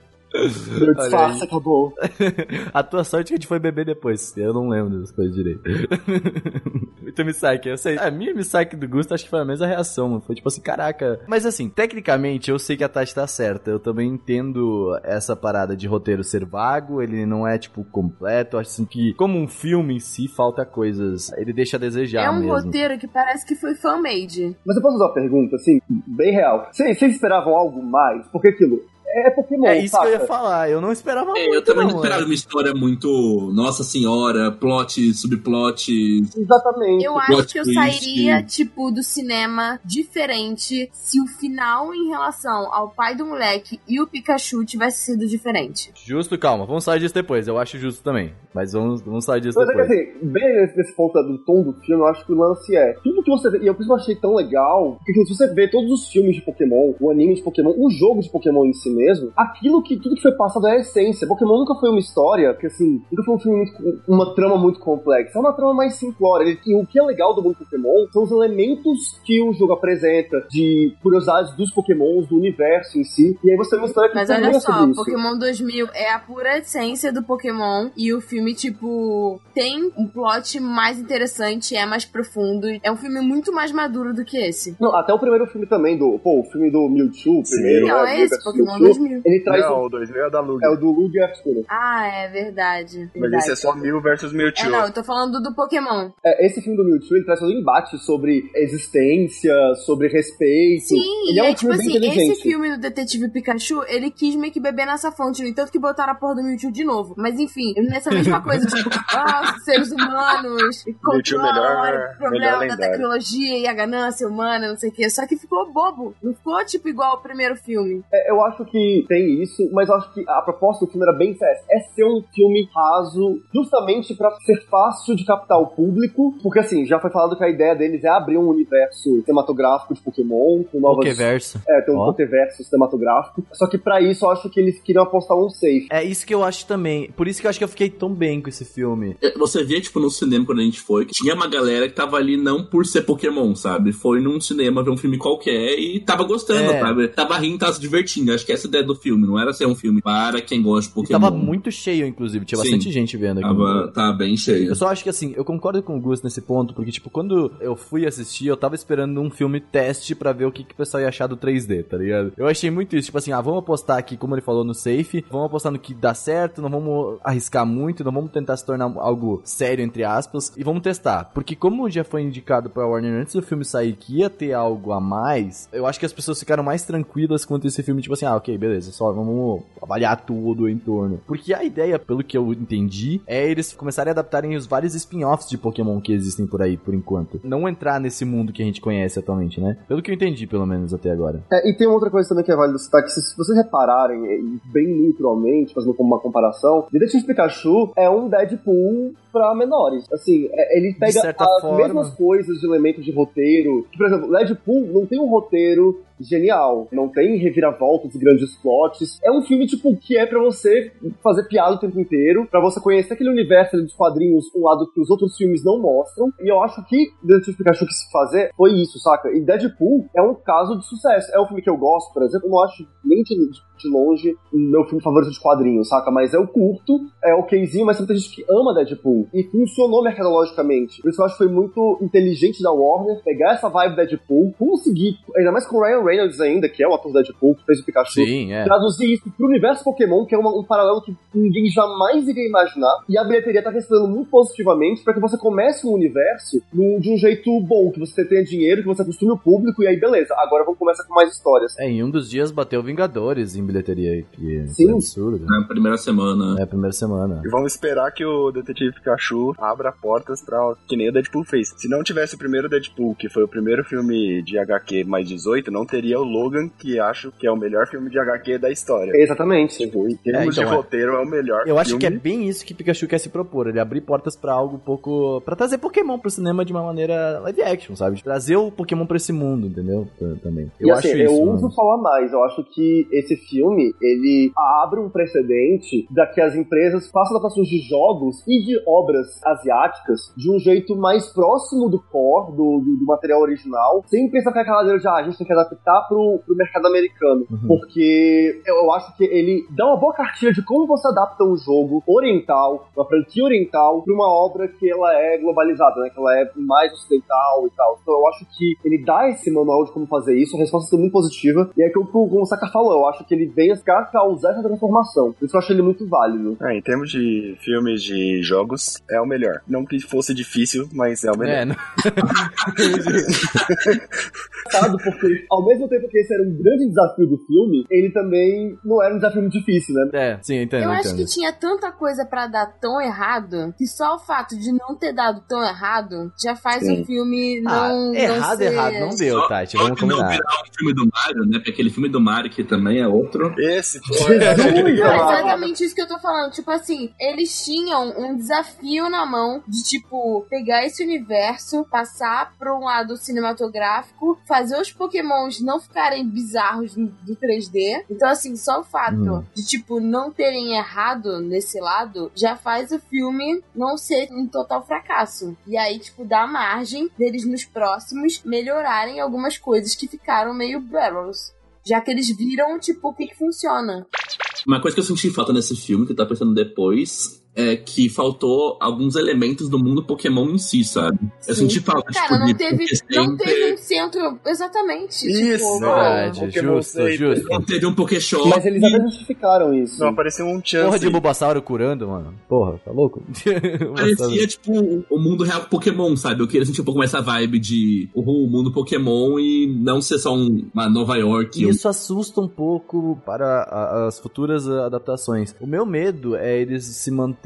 Meu disfarce acabou. A tua sorte é que a gente foi beber depois. Eu não lembro das coisas direito. Muito Misaki, eu sei. A minha Misaki do Gusto acho que foi a mesma reação, mano. Foi tipo assim, caraca. Mas assim, tecnicamente eu sei que a Tati tá certa. Eu também entendo essa parada de roteiro ser vago. Ele não é, tipo, completo. Eu acho assim que, como um filme em si, falta coisas. Ele deixa a desejar é um mesmo. roteiro que parece que foi fan-made. Mas eu posso fazer uma pergunta, assim, bem real. Vocês vocês esperavam algo mais? Porque aquilo é Pokémon, É isso saca? que eu ia falar. Eu não esperava É, muito, eu também não não, esperava é. uma história muito Nossa Senhora, plot, subplot. Exatamente. Eu acho que eu twist. sairia, tipo, do cinema diferente se o final em relação ao pai do moleque e o Pikachu tivesse sido diferente. Justo, calma. Vamos falar disso depois. Eu acho justo também. Mas vamos, vamos falar disso Mas é que depois. assim, bem nesse, nesse ponto do tom do filme, eu acho que o lance é. Tudo que você vê, e eu por isso eu achei tão legal, porque se você vê todos os filmes de Pokémon, o anime de Pokémon, o jogo de Pokémon em si mesmo, aquilo que tudo que foi passado é a essência. Pokémon nunca foi uma história, porque assim, nunca foi um filme muito, com uma trama muito complexa. É uma trama mais simplória. E o que é legal do mundo Pokémon são os elementos que o jogo apresenta, de curiosidades dos Pokémons, do universo em si. E aí você tem uma história que Mas olha é só, sobre isso. Pokémon 2000 é a pura essência do Pokémon e o filme, tipo, tem um plot mais interessante, é mais profundo. É um filme muito mais maduro do que esse. Não, até o primeiro filme também, do. Pô, o filme do Mewtwo, Sim. primeiro. Não, né, é esse, Pokémon Mewtwo. 2000. Ele traz. Não, o 2000 é da Lug. É o do Lug e Articuno. Ah, é verdade. Mas verdade. esse é só Mew versus Mewtwo. É, não, eu tô falando do Pokémon. É, esse filme do Mewtwo, ele traz todo um embate sobre existência, sobre respeito. Sim, ele e é um é tipo filme bem assim, inteligente. esse filme do Detetive Pikachu, ele quis meio que beber nessa fonte, no entanto que botaram a porra do Mewtwo de novo. Mas enfim, nessa mesma coisa, tipo, ah, os seres humanos, e Mewtwo controle, melhor- o problema melhor da tecnologia e a ganância humana, não sei o quê. Só que ficou bobo. Não ficou, tipo, igual ao primeiro filme. É, eu acho que tem isso, mas eu acho que a proposta do filme era bem séria. É ser um filme raso, justamente pra ser fácil de captar o público, porque assim, já foi falado que a ideia deles é abrir um universo cinematográfico de Pokémon, com novas... Pokéverso. É, tem um Ó. Pokéverso cinematográfico. Só que pra isso eu acho que eles queriam apostar um safe. É isso que eu acho também. Por isso que eu acho que eu fiquei tão bem com esse filme. Você via, tipo, no cinema quando a gente foi, que tinha uma galera que tava ali não por ser Pokémon, sabe? Foi num cinema ver um filme qualquer e tava gostando, É. sabe? Tava rindo, tava se divertindo. Acho que essa é a ideia do filme, não era ser um filme para quem gosta de E Pokémon. tava muito cheio, inclusive. Tinha Sim. bastante gente vendo aqui. Tava, tava bem cheio. Eu só acho que assim, eu concordo com o Gus nesse ponto, porque, tipo, quando eu fui assistir, eu tava esperando um filme teste pra ver o que, que o pessoal ia achar do 3D, tá ligado? Eu achei muito isso, tipo assim, ah, vamos apostar aqui, como ele falou, no safe, vamos apostar no que dá certo, não vamos arriscar muito, não vamos tentar se tornar algo sério, entre aspas, e vamos testar. Porque como já foi indicado pra Warner antes do filme sair que ia ter algo a mais, eu acho que as pessoas ficaram mais tranquilas quanto esse filme, tipo assim, ah, ok, beleza, só vamos avaliar tudo em torno. Porque a ideia, pelo que eu entendi, é eles começarem a adaptarem os vários spin-offs de Pokémon que existem por aí, por enquanto. Não entrar nesse mundo que a gente conhece atualmente, né? Pelo que eu entendi, pelo menos, até agora. É, e tem outra coisa também que é válido citar, que se se vocês repararem, bem naturalmente, fazendo como uma comparação, Detetive Pikachu é um Deadpool pra menores. Assim, é- ele pega as forma. mesmas coisas de elementos de roteiro. Que, por exemplo, Deadpool não tem um roteiro genial, não tem reviravoltas grandes plots. É um filme, tipo, que é pra você fazer piada o tempo inteiro, pra você conhecer aquele universo dos quadrinhos, um lado que os outros filmes não mostram. E eu acho que Detetive Pikachu quis fazer foi isso, saca? E Deadpool é um caso de sucesso. É um filme que eu gosto, por exemplo, eu não acho nem de, de longe o meu filme favorito de quadrinhos, saca? Mas é o curto, é okzinho, mas tem muita gente que ama Deadpool. E funcionou mercadologicamente. Por isso eu acho que foi muito inteligente da Warner pegar essa vibe Deadpool, conseguir, ainda mais com o Ryan Reynolds ainda, que é o ator Deadpool, que fez o Pikachu, Sim, é. traduzir isso pro universo Pokémon, que é uma- um paralelo que ninguém jamais iria imaginar, e a bilheteria tá respondendo muito positivamente para que você comece um universo no- de um jeito bom, que você tenha dinheiro, que você acostume o público, e aí beleza, agora vamos começar com mais histórias. É, em um dos dias bateu Vingadores em bilheteria, que Sim. foi absurdo. Na primeira semana. É a primeira semana. E vamos esperar que o Detetive Pikachu abra portas pra que nem o Deadpool fez. Se não tivesse o primeiro Deadpool, que foi o primeiro filme de HQ mais 18, não teria o Logan, que acho que é o melhor filme de HQ da história. Exatamente. Tipo, em termos É, então, de é. roteiro, é o melhor Eu acho filme. que é bem isso que Pikachu quer se propor. Ele abrir portas pra algo um pouco. pra trazer Pokémon pro cinema de uma maneira live action, sabe? Trazer o Pokémon pra esse mundo, entendeu? Também. Eu e acho assim, isso. eu mano. uso falar mais. Eu acho que esse filme, ele abre um precedente da que as empresas façam adaptações de jogos e de obras asiáticas de um jeito mais próximo do core, do, do, do material original, sem pensar que é aquela maneira de, ah, a gente tem que adaptar pro, pro mercado americano. Uhum. Porque eu, eu acho que ele dá uma boa cartilha de como você adapta um jogo oriental, uma franquia oriental, pra uma obra que ela é globalizada, né? Que ela é mais ocidental e tal. Então eu acho que ele dá esse manual de como fazer isso, a resposta é muito positiva. E é que o Gonçalves falou, eu acho que ele vem a causar essa transformação. Isso eu acho ele muito válido. É, em termos de filmes de jogos, é o melhor. Não que fosse difícil, mas é o melhor. É, não... Porque ao mesmo tempo que esse era um grande desafio do filme, ele também não era um desafio muito difícil, né? é, sim, entendo. Eu acho entendo. que tinha tanta coisa pra dar tão errado que só o fato de não ter dado tão errado já faz Sim. o filme Ah, não. errado, não ser... errado, não deu, Só- Tati. só Vamos que não combinar. virar o filme do Mario, né? Porque aquele filme do Mario que também é outro. Esse, pô, Jesus, é Não, exatamente isso que eu tô falando. Tipo assim, eles tinham um desafio na mão de, tipo, pegar esse universo, passar pra um lado cinematográfico, fazer os pokémons não ficarem bizarros do do 3D. Então, assim, só o fato Hum. de, tipo, não terem errado nesse lado já faz o filme não ser um total fracasso. E aí, tipo, dá margem deles nos próximos melhorarem algumas coisas que ficaram meio barrels. Já que eles viram, tipo, o que que funciona. Uma coisa que eu senti falta nesse filme, que tava pensando depois, é que faltou alguns elementos do mundo Pokémon em si, sabe? Eu Sim. senti falta, Cara, tipo, não de teve, não teve um centro. Exatamente. Isso, tipo, Verdade, Pokémon justo, Center. justo. não teve um Pokéshop. Mas eles até justificaram isso. Não, apareceu um chance. Porra de Bulbasauro curando, mano. Porra, tá louco? Parecia, tipo, o mundo real Pokémon, sabe? Eu queria sentir um pouco mais essa vibe de uhul, o mundo Pokémon e não ser só um- uma Nova York. Um- isso assusta um pouco para a- as futuras adaptações. O meu medo é eles se manterem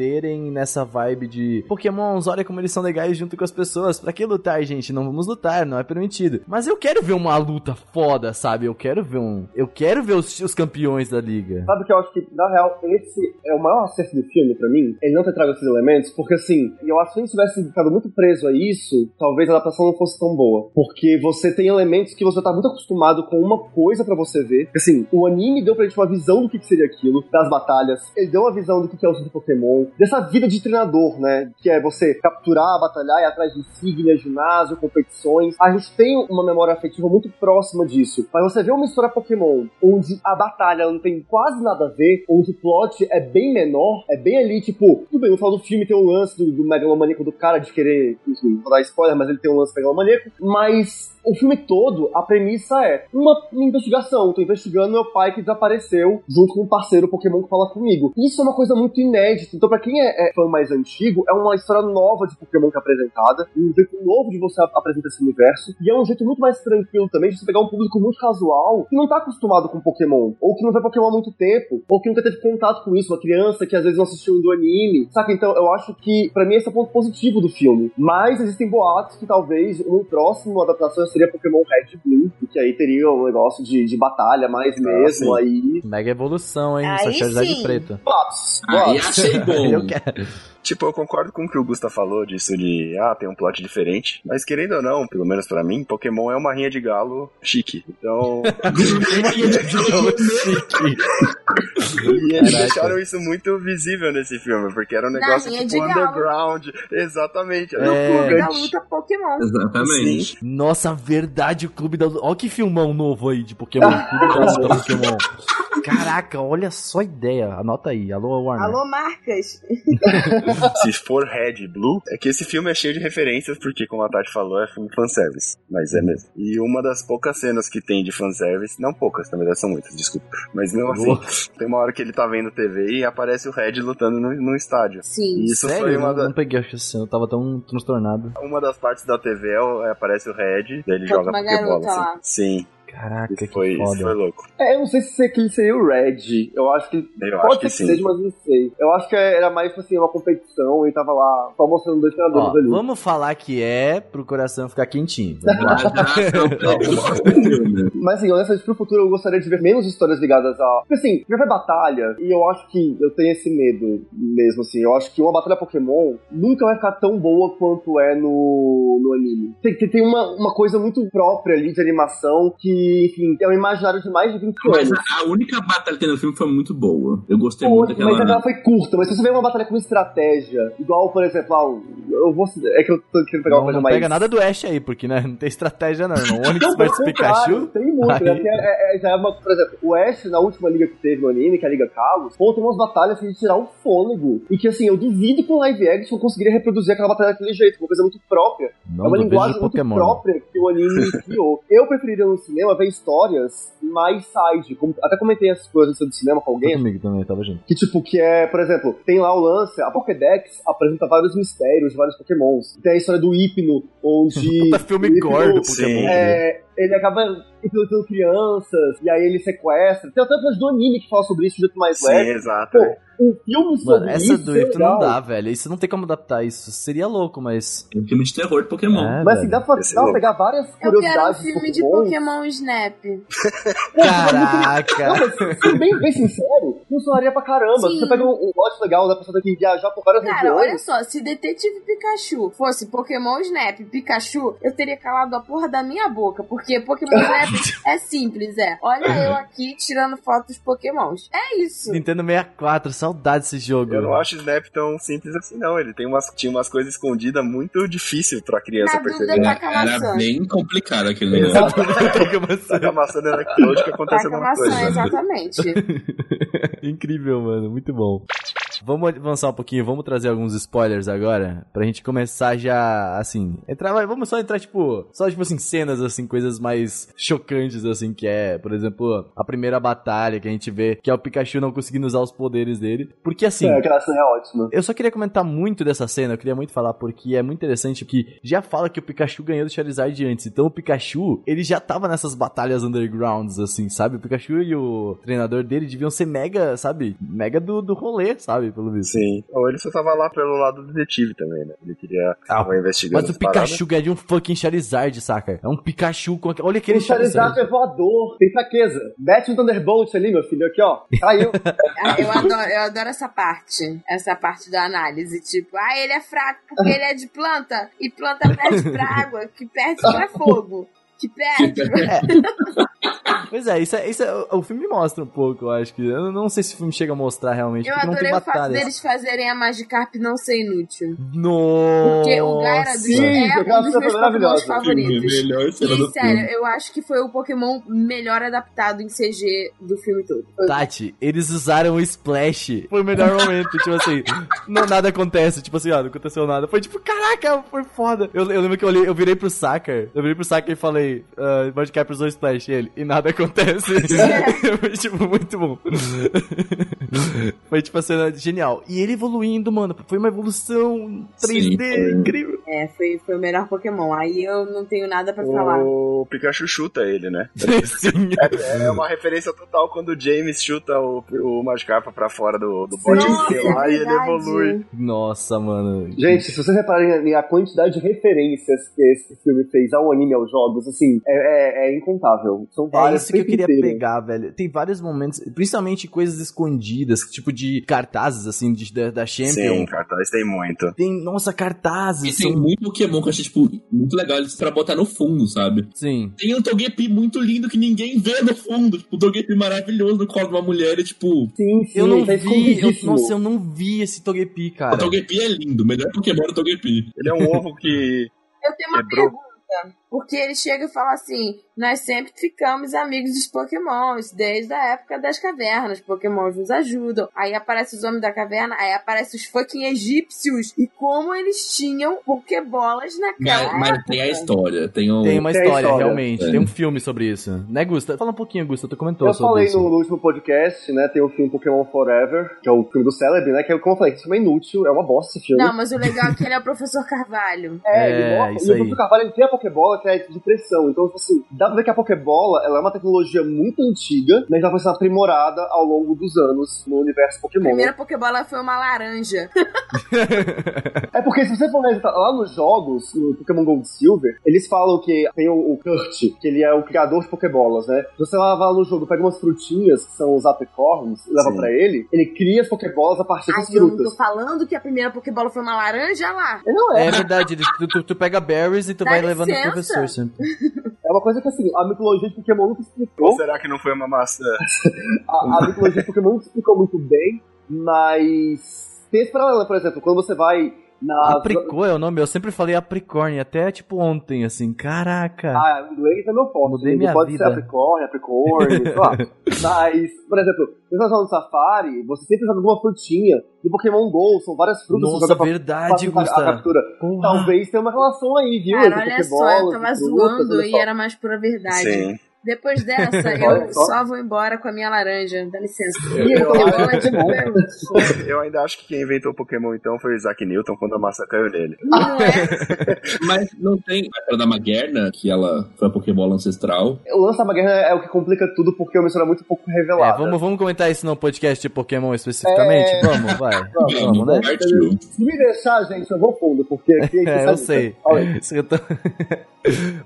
nessa vibe de Pokémons, olha como eles são legais junto com as pessoas. Pra que lutar, gente? Não vamos lutar, não é permitido. Mas eu quero ver uma luta foda, sabe? Eu quero ver um. Eu quero ver os, os campeões da liga. Sabe que eu acho que, na real, esse é o maior acerto do filme pra mim, ele não ter trago esses elementos, porque assim, eu acho que se gente tivesse ficado muito preso a isso, talvez a adaptação não fosse tão boa. Porque você tem elementos que você tá muito acostumado com uma coisa pra você ver. Assim, o anime deu pra gente uma visão do que que seria aquilo, das batalhas, ele deu uma visão do que que é o centro Pokémon, dessa vida de treinador, né? Que é você capturar, batalhar, ir atrás de insígnias, ginásio, competições. A gente tem uma memória afetiva muito próxima disso. Mas você vê uma história Pokémon onde a batalha não tem quase nada a ver, onde o plot é bem menor, é bem ali, tipo, tudo bem, no final do filme tem o lance do, do megalomaníaco do cara de querer, enfim, vou dar spoiler, mas ele tem um lance megalomaníaco, mas o filme todo, a premissa é uma investigação. Tô investigando meu pai que desapareceu junto com um parceiro Pokémon que fala comigo. Isso é uma coisa muito inédita. Então, pra quem é, é fã mais antigo, é uma história nova de Pokémon que é apresentada, um jeito novo de você ap- apresentar esse universo, e é um jeito muito mais tranquilo também de você pegar um público muito casual que não tá acostumado com Pokémon, ou que não vê Pokémon há muito tempo, ou que nunca teve contato com isso, uma criança que às vezes não assistiu do anime, saca? Então, eu acho que, pra mim, esse é o ponto positivo do filme. Mas existem boatos que talvez no próximo adaptação seria Pokémon Red e Blue, que aí teria um negócio de, de batalha mais mesmo, sim. aí... Mega evolução, hein? Aí Essa Charizard sim. preto. Boatos, Aí boatos. achei bom. Eu quero. Tipo, eu concordo com o que o Gusta falou disso de, ah, tem um plot diferente. Mas querendo ou não, pelo menos pra mim, Pokémon é uma rinha de galo chique. Então. e eles Caraca. deixaram isso muito visível nesse filme, porque era um negócio rinha tipo de galo. underground. Exatamente. Era É. um Clube da luta Pokémon. Exatamente. Nossa, verdade, o clube da. Olha que filmão novo aí de Pokémon. Clube da Luta Pokémon. Caraca, olha só a ideia. Anota aí. Alô, Warner. Alô, marcas. Se for Red e Blue, é que esse filme é cheio de referências, porque, como a Tati falou, é filme fanservice. Mas é mesmo. E uma das poucas cenas que tem de fanservice, não poucas, na verdade são muitas, desculpa. Mas mesmo assim, tem uma hora que ele tá vendo TV e aparece o Red lutando no, no estádio. Sim. E isso Sério? foi uma, não, da- não peguei essa cena, eu tava tão transtornado. uma das partes da TV, é é, aparece o Red, daí ele joga uma Pokébola. garota lá. Assim. Sim, Caraca, isso que foi, isso foda. foi louco. É, eu não sei se aquele seria o Red. Eu acho que. Eu pode acho que ser sim. seja, mas não sei. Eu acho que era mais tipo assim, uma competição e tava lá só mostrando dois treinadores Ó, ali. vamos falar que é pro coração ficar quentinho. Vamos lá. Mas assim, honestamente, pro futuro eu gostaria de ver menos histórias ligadas a. Porque assim, já vai batalha, e eu acho que eu tenho esse medo mesmo, assim. Eu acho que uma batalha Pokémon nunca vai ficar tão boa quanto é no, no anime. Tem, tem, tem uma, uma coisa muito própria ali de animação que, enfim, é um imaginário de mais de 20 Mas anos. a, a única batalha que tem no filme foi muito boa. Eu gostei Foi, muito mas daquela. aquela foi curta. Mas se você vê uma batalha com estratégia, igual, por exemplo, ah, eu vou. É que eu tô querendo pegar uma Não, coisa não mais. pega nada do Ash aí, porque né, não tem estratégia não. O Onix Não, versus Pikachu. Tem muito, Aí- né? É, é- já é uma, por exemplo, o Ash, na última liga que teve no anime, que é a Liga pô, tem umas batalhas assim, de tirar o fôlego. E que, assim, eu duvido que o live action conseguiria reproduzir aquela batalha daquele jeito, uma coisa muito própria. Não é uma linguagem muito própria que o anime criou. Eu preferiria no cinema ver histórias mais side. Como, até comentei essas coisas do cinema com alguém, comigo também, tava junto. que tipo, que é, por exemplo, tem lá o lance, a Pokédex apresenta vários mistérios de vários Pokémons. Tem a história do Hipno, onde. Puta filme o Hypno, gore do sim, Pokémon. é, ele acaba infiltrando crianças, e aí ele sequestra. Tem até coisa do anime que fala sobre isso de jeito mais Sim, leve. exato. Pô, um filme sobre Mano, essa isso. do é não dá, velho. Isso não tem como adaptar isso. Seria louco, mas. Um filme de terror de Pokémon. É, Mas assim, dá pra, é dá pra pegar várias Eu quero um curiosidades filme de Pokémon. Pokémon Snap. Caraca! Não, mas sendo bem, bem sincero, funcionaria pra caramba. Sim. Você pega um, um plot legal da pessoa que viajar por várias Cara, olha regiões. só, se Detetive Pikachu fosse Pokémon Snap Pikachu, eu teria calado a porra da minha boca, porque Pokémon Snap é simples, é. Olha eu aqui tirando fotos Pokémons. É isso. Nintendo 64, saudade desse jogo. Eu não acho o Snap tão simples assim, não. Ele tem umas, tinha umas coisas escondidas muito difícil pra criança Na dúvida, perceber. taca Era maçã. bem complicado aquele negócio. Tá com a maçã eletrônica acontece Taca alguma maçã, coisa. exatamente. Incrível, mano. Muito bom. vamos avançar um pouquinho, vamos trazer alguns spoilers agora, pra gente começar já, assim, entrar, vamos só entrar, tipo, só, tipo assim, cenas, assim, coisas mais chocantes, assim, que é, por exemplo, a primeira batalha que a gente vê, que é o Pikachu não conseguindo usar os poderes dele, porque assim... É, aquela cena é ótima. Eu só queria comentar muito dessa cena, eu queria muito falar, porque é muito interessante que já fala que o Pikachu ganhou do Charizard antes, então o Pikachu, ele já tava nessas batalhas undergrounds, assim, sabe? O Pikachu e o treinador dele deviam ser mega, sabe? Mega do, do rolê, sabe? Pelo visto. Sim. Ou ele só tava lá pelo lado do detetive também, né? Ele queria Ah, investigando. Mas o. Pikachu ganha de um fucking Charizard, saca? É um Pikachu com... Olha aquele O Charizard é voador, tem fraqueza. Mete um Thunderbolt ali, meu filho, aqui, ó. Caiu. Ah, Eu adoro, eu adoro essa parte. Essa parte da análise. Tipo, ah, ele é fraco porque ele é de planta. E planta perde pra água, que perde pra fogo. Que perde. Pois é, isso, é, isso é, o filme mostra um pouco, eu acho que. Eu não sei se o filme chega a mostrar realmente, Eu porque não tem adorei o fato deles fazerem a Magikarp não ser inútil. Nossa! Porque o Gyarados Sim, é um dos meus. Pokémons favoritos. Melhor E sério, filme. eu acho que foi o Pokémon melhor adaptado em CG do filme todo. Tati, eles usaram o Splash. Foi o melhor momento, tipo assim, não nada acontece, tipo assim, ó, não aconteceu nada. Foi tipo, caraca, foi foda. Eu, eu lembro que eu, olhei, eu virei pro Saka, eu virei pro Saka e falei, uh, Magikarp usou Splash, e ele, e nada acontece. foi tipo, muito bom. foi tipo a cena genial. E ele evoluindo, mano, foi uma evolução 3D Sim, foi. incrível. É, foi, foi o melhor Pokémon. Aí eu não tenho nada pra falar. O Pikachu chuta ele, né? Sim. É uma referência total quando o James chuta o, o Magikarp pra fora do, do dele lá é e ele evolui. Nossa, mano. Gente, se vocês repararem a quantidade de referências que esse filme fez ao anime, aos jogos, assim, é, é- é incontável. São É várias. isso que eu o queria inteiro. pegar, velho. Tem vários momentos, principalmente coisas escondidas, tipo de cartazes, assim, de, da, da Champion. Sim, cartaz tem muito. Tem, nossa, E cartazes. tem São... muito Pokémon que eu achei, tipo, muito legal pra botar no fundo, sabe? Sim. Tem um Togepi muito lindo que ninguém vê no fundo. Tipo, um Togepi maravilhoso no colo de uma mulher e, tipo... Sim, sim, Eu não tá vi, eu, nossa, eu não vi esse Togepi, O cara. Togepi é lindo. O melhor Pokémon é o Togepi. Ele é um ovo que Eu tenho uma Quebrou. pergunta. Porque ele chega e fala assim: Nós sempre ficamos amigos dos Pokémons, desde a época das cavernas. Pokémons nos ajudam. Aí aparece os homens da caverna, aí aparece os fucking egípcios. E como eles tinham Pokébolas naquela Mas, mas tem a história. Tem o... Tem uma Tem história, história. realmente. É. Tem um filme sobre isso. Né, Gusta? Fala um pouquinho, Gusta. Tu comentou Eu sobre falei isso. no, no último podcast, né? Tem o filme Pokémon Forever, que é o filme do Celebre, né? Que é como eu falei, esse filme é inútil, é uma bosta esse filme. Não, mas o legal é que ele é o professor Carvalho. É, É, ele morre, isso e o aí. Professor Carvalho ele tem a Pokébola que é de pressão. Então, tipo assim, dá pra ver que a Pokébola ela é uma tecnologia muito antiga, mas ela foi sendo aprimorada ao longo dos anos no universo A Pokémon. primeira Pokébola foi uma laranja. É porque se você for ver lá nos jogos, no Pokémon Gold e Silver, eles falam que tem o, o Kurt, que ele é o criador de Pokébolas, né? Se você lá vai lá no jogo, pega umas frutinhas, que são os Apricorns, e leva Sim. pra ele, ele cria as Pokébolas a partir Ai, das eu não tô frutas. falando que a primeira Pokébola foi uma laranja olha lá. Não é. É verdade, tu, tu- tu pega berries e tu Dá vai levando o licença. professor sempre. É uma coisa que assim, a mitologia de Pokémon nunca Ou explicou. será que não foi uma maçã? A, a mitologia de Pokémon nunca explicou muito bem, mas. Tem esse paralelo, por exemplo, quando você vai na. Apricot é o nome, eu sempre falei Apricorn, até tipo ontem, assim, caraca. Ah, o inglês é meu forte. Mudei Ele minha pode vida. ser Apricorn, Apricorn, sei lá. Mas, por exemplo, você vai no Safari, você sempre joga alguma frutinha. No Pokémon GO, são várias frutas que você Nossa, pra verdade, facilitar a Gusta. captura. Porra. Talvez tenha uma relação aí, viu? Cara, olha só, eu tava e zoando e era mais pura verdade. Sim. Depois dessa, eu só. vou embora com a minha laranja. Dá licença. E Pokébola é. Eu ainda acho que quem inventou o Pokémon então foi o Isaac Newton quando a maçã caiu nele. Não é? Mas não tem aquela da Maguerna, que ela foi a Pokébola ancestral. O lance da Maguerna é o que complica tudo, porque é uma história muito pouco É, revelada. vamos, vamos comentar isso no podcast de Pokémon especificamente? É. Vamos, vai. Vamos, né? Partiu. Se me deixar, gente, eu vou fundo, porque aqui a gente É, eu sei. Isso que eu tô-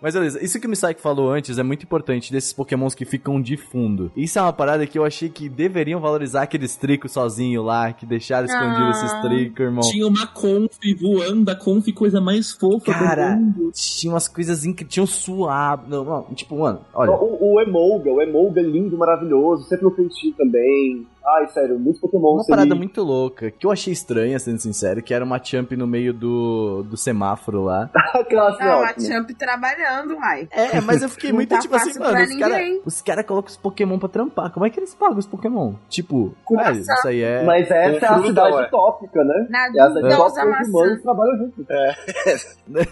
Mas beleza, isso que o Misaki falou antes é muito importante desses pokémons que ficam de fundo. Isso é uma parada que eu achei que deveriam valorizar aqueles tricos sozinho lá, que deixaram escondido Ah. esses tricos, irmão. Tinha uma Conf voando, a Conf coisa mais fofa Cara, do mundo. tinha umas coisas incríveis, tinha um suave. Não, não, tipo, mano, olha. O, o Emolga, o Emolga lindo, maravilhoso, sempre no cantinho também. Ai, sério, muitos Pokémon Uma parada muito louca, que eu achei estranha, sendo sincero, que era uma champ no meio do, do semáforo lá. Aquela assim, Não, a ótimo. Champ trabalhando, uai. É, mas eu fiquei muito tá tipo assim, mano, os caras ninguém. os cara colocam os Pokémon pra trampar. Como é que eles pagam os Pokémon? Tipo, velho, maçã. isso aí é. Mas essa é a fruta, cidade ué. utópica, né? Na É a cidade que os maçã. humanos trabalham juntos.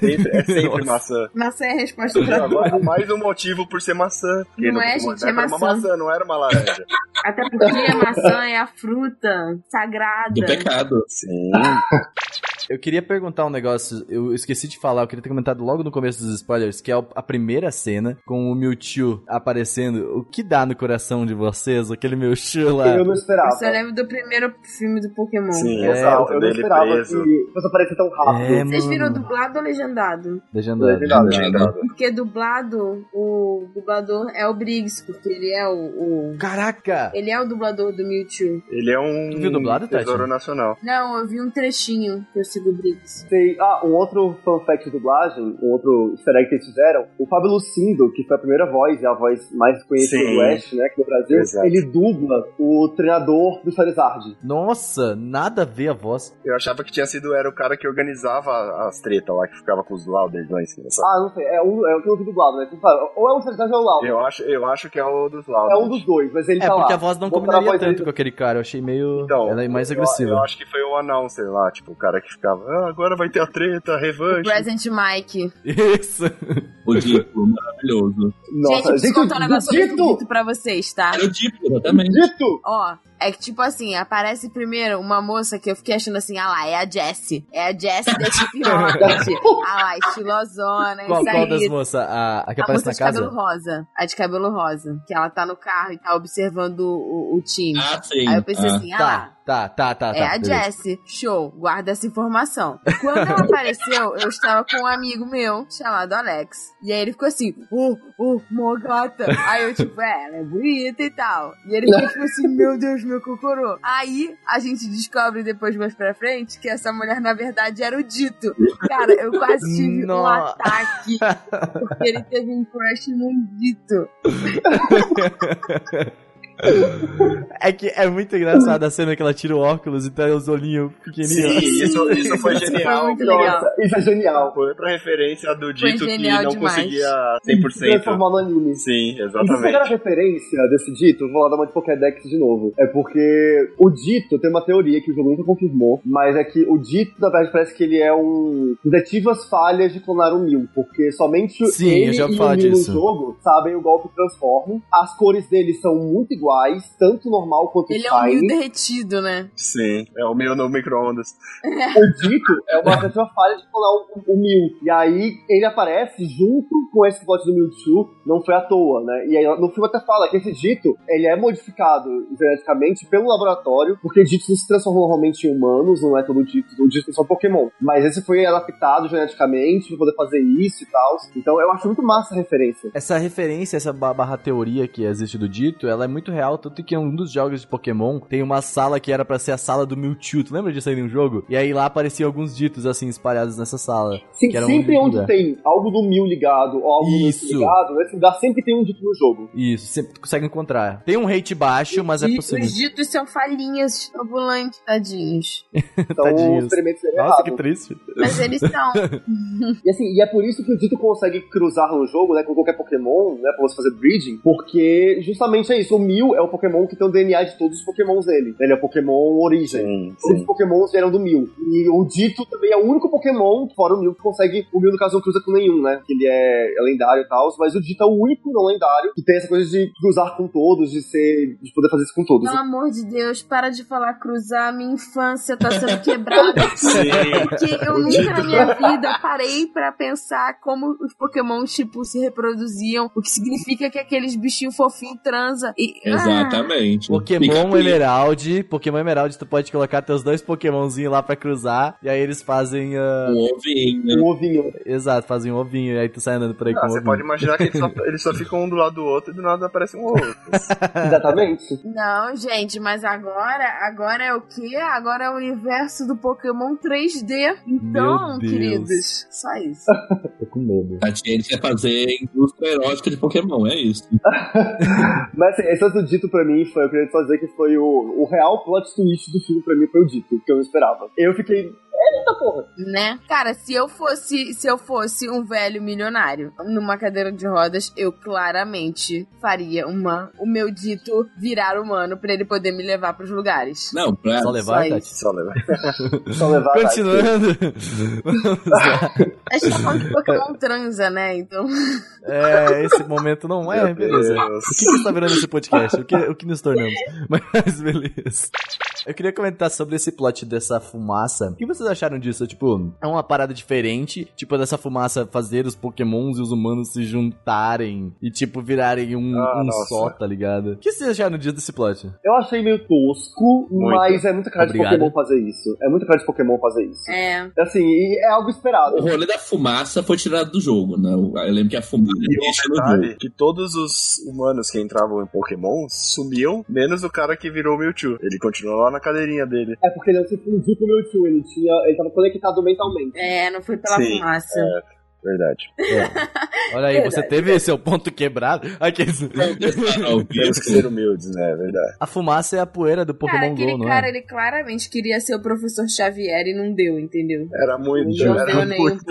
Sempre, é sempre Nossa. maçã. Maçã é a resposta pra tudo. Mais um motivo por ser maçã. Não é, gente, é era uma maçã. maçã, não era uma laranja. Até porque a maçã é a fruta sagrada. Do pecado. Sim. Eu queria perguntar um negócio, eu esqueci de falar, eu queria ter comentado logo no começo dos spoilers, que é a primeira cena com o Mewtwo aparecendo. O que dá no coração de vocês, aquele Mewtwo lá? Eu não esperava. Isso eu lembro do primeiro filme do Pokémon. Sim, É, exato. eu não esperava preso. que fosse aparecer tão rápido. É, Vocês viram dublado ou legendado? Legendado. Legendado. Legendado. Porque dublado, o dublador é o Briggs, porque ele é o, o- Caraca! Ele é o dublador do Mewtwo. Ele é um Tu viu dublado, Tati? tesouro nacional. Não, eu vi um trechinho que eu sigo o Briggs. Sei. Ah, um outro fun fact de dublagem, um outro easter egg que eles fizeram, o Fábio Lucindo, que foi a primeira voz, e a voz mais conhecida Sim. do West, né, aqui no Brasil, Exato. ele dubla o treinador do Charizard. Nossa, nada a ver a voz. Eu achava que tinha sido era o cara que organizava as tretas lá, que ficava com os Lauders lá em cima. sabe? Ah, não sei, é um, é um que eu vi dublado, né? Ou é o Charizard ou é o Lauda. Eu acho, eu acho que é o dos É Lauders. um dos dois, mas ele É, tá porque lá. a voz não combinaria voz tanto dele- com aquele cara, eu achei meio. Então, ela é mais eu- agressiva. Eu, acho que foi o announcer lá, tipo, o cara que ficava, ah, agora vai ter a treta, a O revanche. Present Mike. Isso. O Dito, maravilhoso. Nossa, gente, eu preciso contar um negócio sobre dito! o Dito pra vocês, tá? Era o Dito, exatamente. Dito! Ó, é que tipo assim, aparece primeiro uma moça que eu fiquei achando assim, ah lá, é a Jessie. É a Jessie da Chip Rocket. ah lá, estilosona, Qual, isso qual aí. das moças? A, a que A aparece moça na de cabelo casa? rosa. A de cabelo rosa. Que ela tá no carro e tá observando o, o, time. Ah, sim. Aí eu pensei Ah. assim, ah lá, Tá, tá, tá, tá. é tá, a beleza. Jessie. Show, guarda essa informação. Quando ela apareceu, eu estava com um amigo meu chamado Alex. E aí ele ficou assim, oh, oh, mó gata. Aí eu, tipo, é, ela é bonita e tal. E ele ficou tipo assim, meu Deus, meu cocorô. Aí a gente descobre depois mais pra frente que essa mulher, na verdade, era o Dito. Cara, eu quase tive um ataque. Porque ele teve um crush no Dito. É que é muito engraçado a cena que ela tira o óculos e tá os olhinhos pequenininhos. Sim, isso, isso foi Isso genial. foi muito legal. Nossa, isso é genial. Foi pra referência do Foi dito que não demais. conseguia Se 100%. transformar no anime. Sim, E se pegar a exatamente. referência desse dito, vou lá dar uma de Pokédex de novo. É porque o dito tem uma teoria que o jogo nunca confirmou, mas é que o dito, na verdade, parece que ele é um. detetive as falhas de clonar o Mil. Porque somente Sim, eu ele e o Mil no jogo sabem o golpe Transform. As cores dele são muito iguais, tanto normal quanto Ele é um mil Shine. derretido, né? Sim, é o meu no micro-ondas. O Dito é uma tentativa falha de clonar o, o Mew. E aí ele aparece junto com esse plot do Mewtwo, não foi à toa, né? E aí no filme até fala que esse Dito, ele é modificado geneticamente pelo laboratório, porque Ditos não se transformam normalmente em humanos, não é todo Dito, o Dito é só Pokémon. Mas esse foi adaptado geneticamente pra poder fazer isso e tal. Então eu acho muito massa a referência. Essa referência, essa ba- barra teoria que existe do dito, ela é muito real, tanto que em um dos jogos de Pokémon tem uma sala que era pra ser a sala do Mewtwo. Tu lembra disso aí um jogo? E aí lá apareciam alguns ditos assim espalhados nessa sala. Sim, Que era sempre onde tem algo do Mew ligado ou algo do Isso. ligado, nesse lugar sempre tem um Dito no jogo. Isso, sempre tu consegue encontrar. Tem um rate baixo, mas é E possível. os ditos são falhinhas ambulantes, tadinhos. Então Tadinhos. Nossa, errado. que triste. Mas eles são. E assim, e é por isso que o Dito consegue cruzar no jogo, né, com qualquer Pokémon, né, pra você fazer breeding, porque justamente é isso, o Mew é o Pokémon que tem o DNA de todos os Pokémons dele. Ele é o Pokémon origem. Sim, Todos os. Pokémons vieram do Mew. E o Dito também é o único Pokémon, fora o Mew, que consegue. O Mew, no caso, não cruza com nenhum, né? Que ele é, é lendário e tal. Mas o Dito é o único não lendário que tem essa coisa de cruzar com todos, de ser. de poder fazer isso com todos. Pelo amor de Deus, para de falar cruzar. Minha infância tá sendo quebrada. Porque eu nunca na minha vida parei pra pensar como os Pokémon, tipo, se reproduziam. O que significa que aqueles bichinhos fofinhos transa. E, ah, Exatamente. Pokémon Emerald, Pokémon Emerald, tu pode colocar teus dois Pokémonzinhos lá pra cruzar, e aí eles fazem. ah, Um ovinho. Um ovinho. Exato, fazem um ovinho, e aí tu sai andando por aí Ah, com você pode imaginar que eles só, eles só ficam um do lado do outro e do nada aparece um outro. Exatamente. Não, gente, mas agora, agora é o quê? Agora é o universo do Pokémon 3D. Então, queridos, só isso. Tô com medo. A gente quer fazer indústria erótica de Pokémon, é isso. Mas assim, esse Dito pra mim foi, eu queria só dizer que foi o, o real plot twist do filme pra mim foi o Dito, que eu não esperava. Eu fiquei, eita porra. Né? Cara, se eu fosse, se eu fosse um velho milionário numa cadeira de rodas, eu claramente faria uma o meu dito virar humano pra ele poder me levar pros lugares. Não, pra. Só levar, Só Tati? Só levar. Só levar. Continuando. A gente tá falando que Pokémon transa, né? Então. É, esse momento não é, Meu beleza. Deus. O que, que está virando esse podcast? O que, o que nos tornamos? Mas beleza. Eu queria comentar sobre esse plot dessa fumaça. O que vocês acharam disso? Tipo, é uma parada diferente, tipo, dessa fumaça fazer os pokémons e os humanos se juntarem e, tipo, virarem um, Ah, um só, tá ligado? O que vocês acharam disso desse plot? Eu achei meio tosco, Muito. mas é muito cara Obrigado. de Pokémon fazer isso. É muito cara de Pokémon fazer isso. É. Assim, e é algo esperado. O rolê da fumaça foi tirado do jogo, né? Eu lembro que a fumaça E um jogo. que todos os humanos que entravam em Pokémon sumiam, menos o cara que virou o Mewtwo. Ele continuou lá na cadeirinha dele. É porque ele não se fundiu com o Mewtwo, ele, tinha, ele tava conectado mentalmente. É, não foi pela Sim, fumaça. Verdade. Olha aí, você teve seu ponto quebrado. Aqui, Ao Temos que ser humildes, né? É verdade. a fumaça é a poeira do Cara, Pokémon aquele GO, não cara, é? ele claramente queria ser o professor Xavier e não deu, entendeu? Era muito, Não era deu nem um pouco.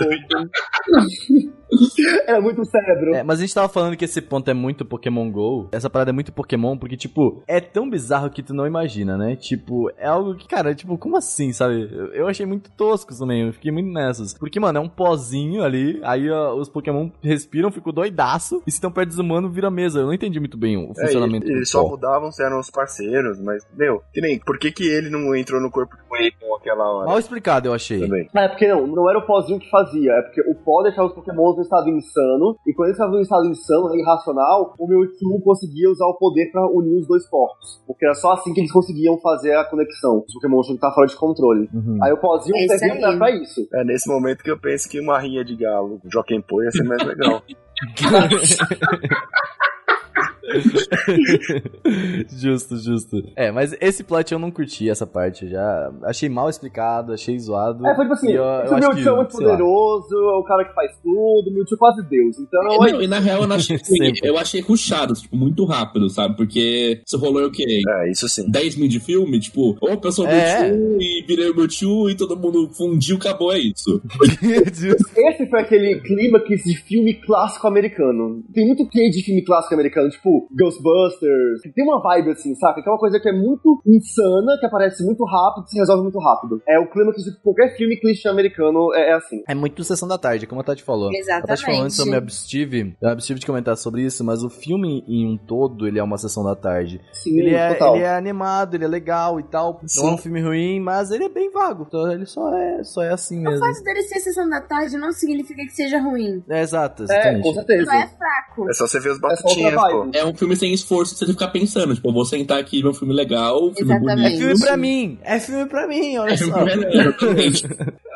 Era muito cérebro. É, mas a gente tava falando que esse ponto é muito Pokémon GO. Essa parada é muito Pokémon, porque, tipo, é tão bizarro que tu não imagina, né? Tipo, é algo que, cara, tipo, como assim, sabe? Eu, eu achei muito tosco também, eu fiquei muito nessas. Porque, mano, é um pozinho ali, aí ó, os Pokémon respiram, ficam doidaço, e se estão perto dos humanos, vira mesa. Eu não entendi muito bem o É, funcionamento e- do eles só mudavam se eram os parceiros, mas, meu, que nem, por que, que ele não entrou no corpo do Waymon aquela hora? Mal explicado, eu achei. Também. É porque não, não era o pozinho que fazia, é porque o pó deixava os Pokémons no estado insano, e quando eles estavam no estado insano, irracional, o Mewtwo conseguia usar o poder pra unir os dois corpos. Porque era só assim que eles conseguiam fazer a conexão. Os Pokémons que estavam fora de controle. Uhum. Aí o pozinho É aí. pra, pra isso. É nesse momento que eu penso que uma rinha de galo, Joaquim Pô, ia ser mais legal. justo, justo. É, mas esse plot eu não curti, essa parte. Já achei mal explicado, achei zoado. É, foi tipo assim, eu- eu Mewtwo que, é muito poderoso, é o cara que faz tudo, o Mewtwo é quase Deus. Então, Não, e na real eu não achei eu achei rushado, tipo, muito rápido, sabe? Porque se rolou o quê? É, isso sim. 10 mil de filme, tipo, opa, eu sou o É. Mewtwo e virei o Mewtwo e todo mundo fundiu, acabou, é isso. Esse foi aquele clímax de filme clássico americano. Tem muito que de filme clássico americano, tipo Ghostbusters. Tem uma vibe assim, saca? Que é uma coisa que é muito insana, que aparece muito rápido, se resolve muito rápido. É o clímax de qualquer filme clichê americano, é, é assim. É muito sessão da tarde, como a Tati falou. A Tati falou antes, eu me Exatamente. abstive, eu me abstive de comentar sobre isso, mas o filme em um todo, ele é uma sessão da tarde. Sim, Ele é, total. ele é animado, ele é legal e tal. Não é um filme ruim, mas ele é bem vago. Então ele só é, só é assim O mesmo. fato dele ser sessão da tarde não significa que seja ruim. É exato, É, exatamente. com certeza. Só é fraco. É só você ver os É batutinhas, pô. vibe. É um filme sem esforço, você ficar pensando, tipo, eu vou sentar aqui e ver um filme legal, um filme Exatamente. É bonito. filme pra mim! É filme pra mim, olha É filme só.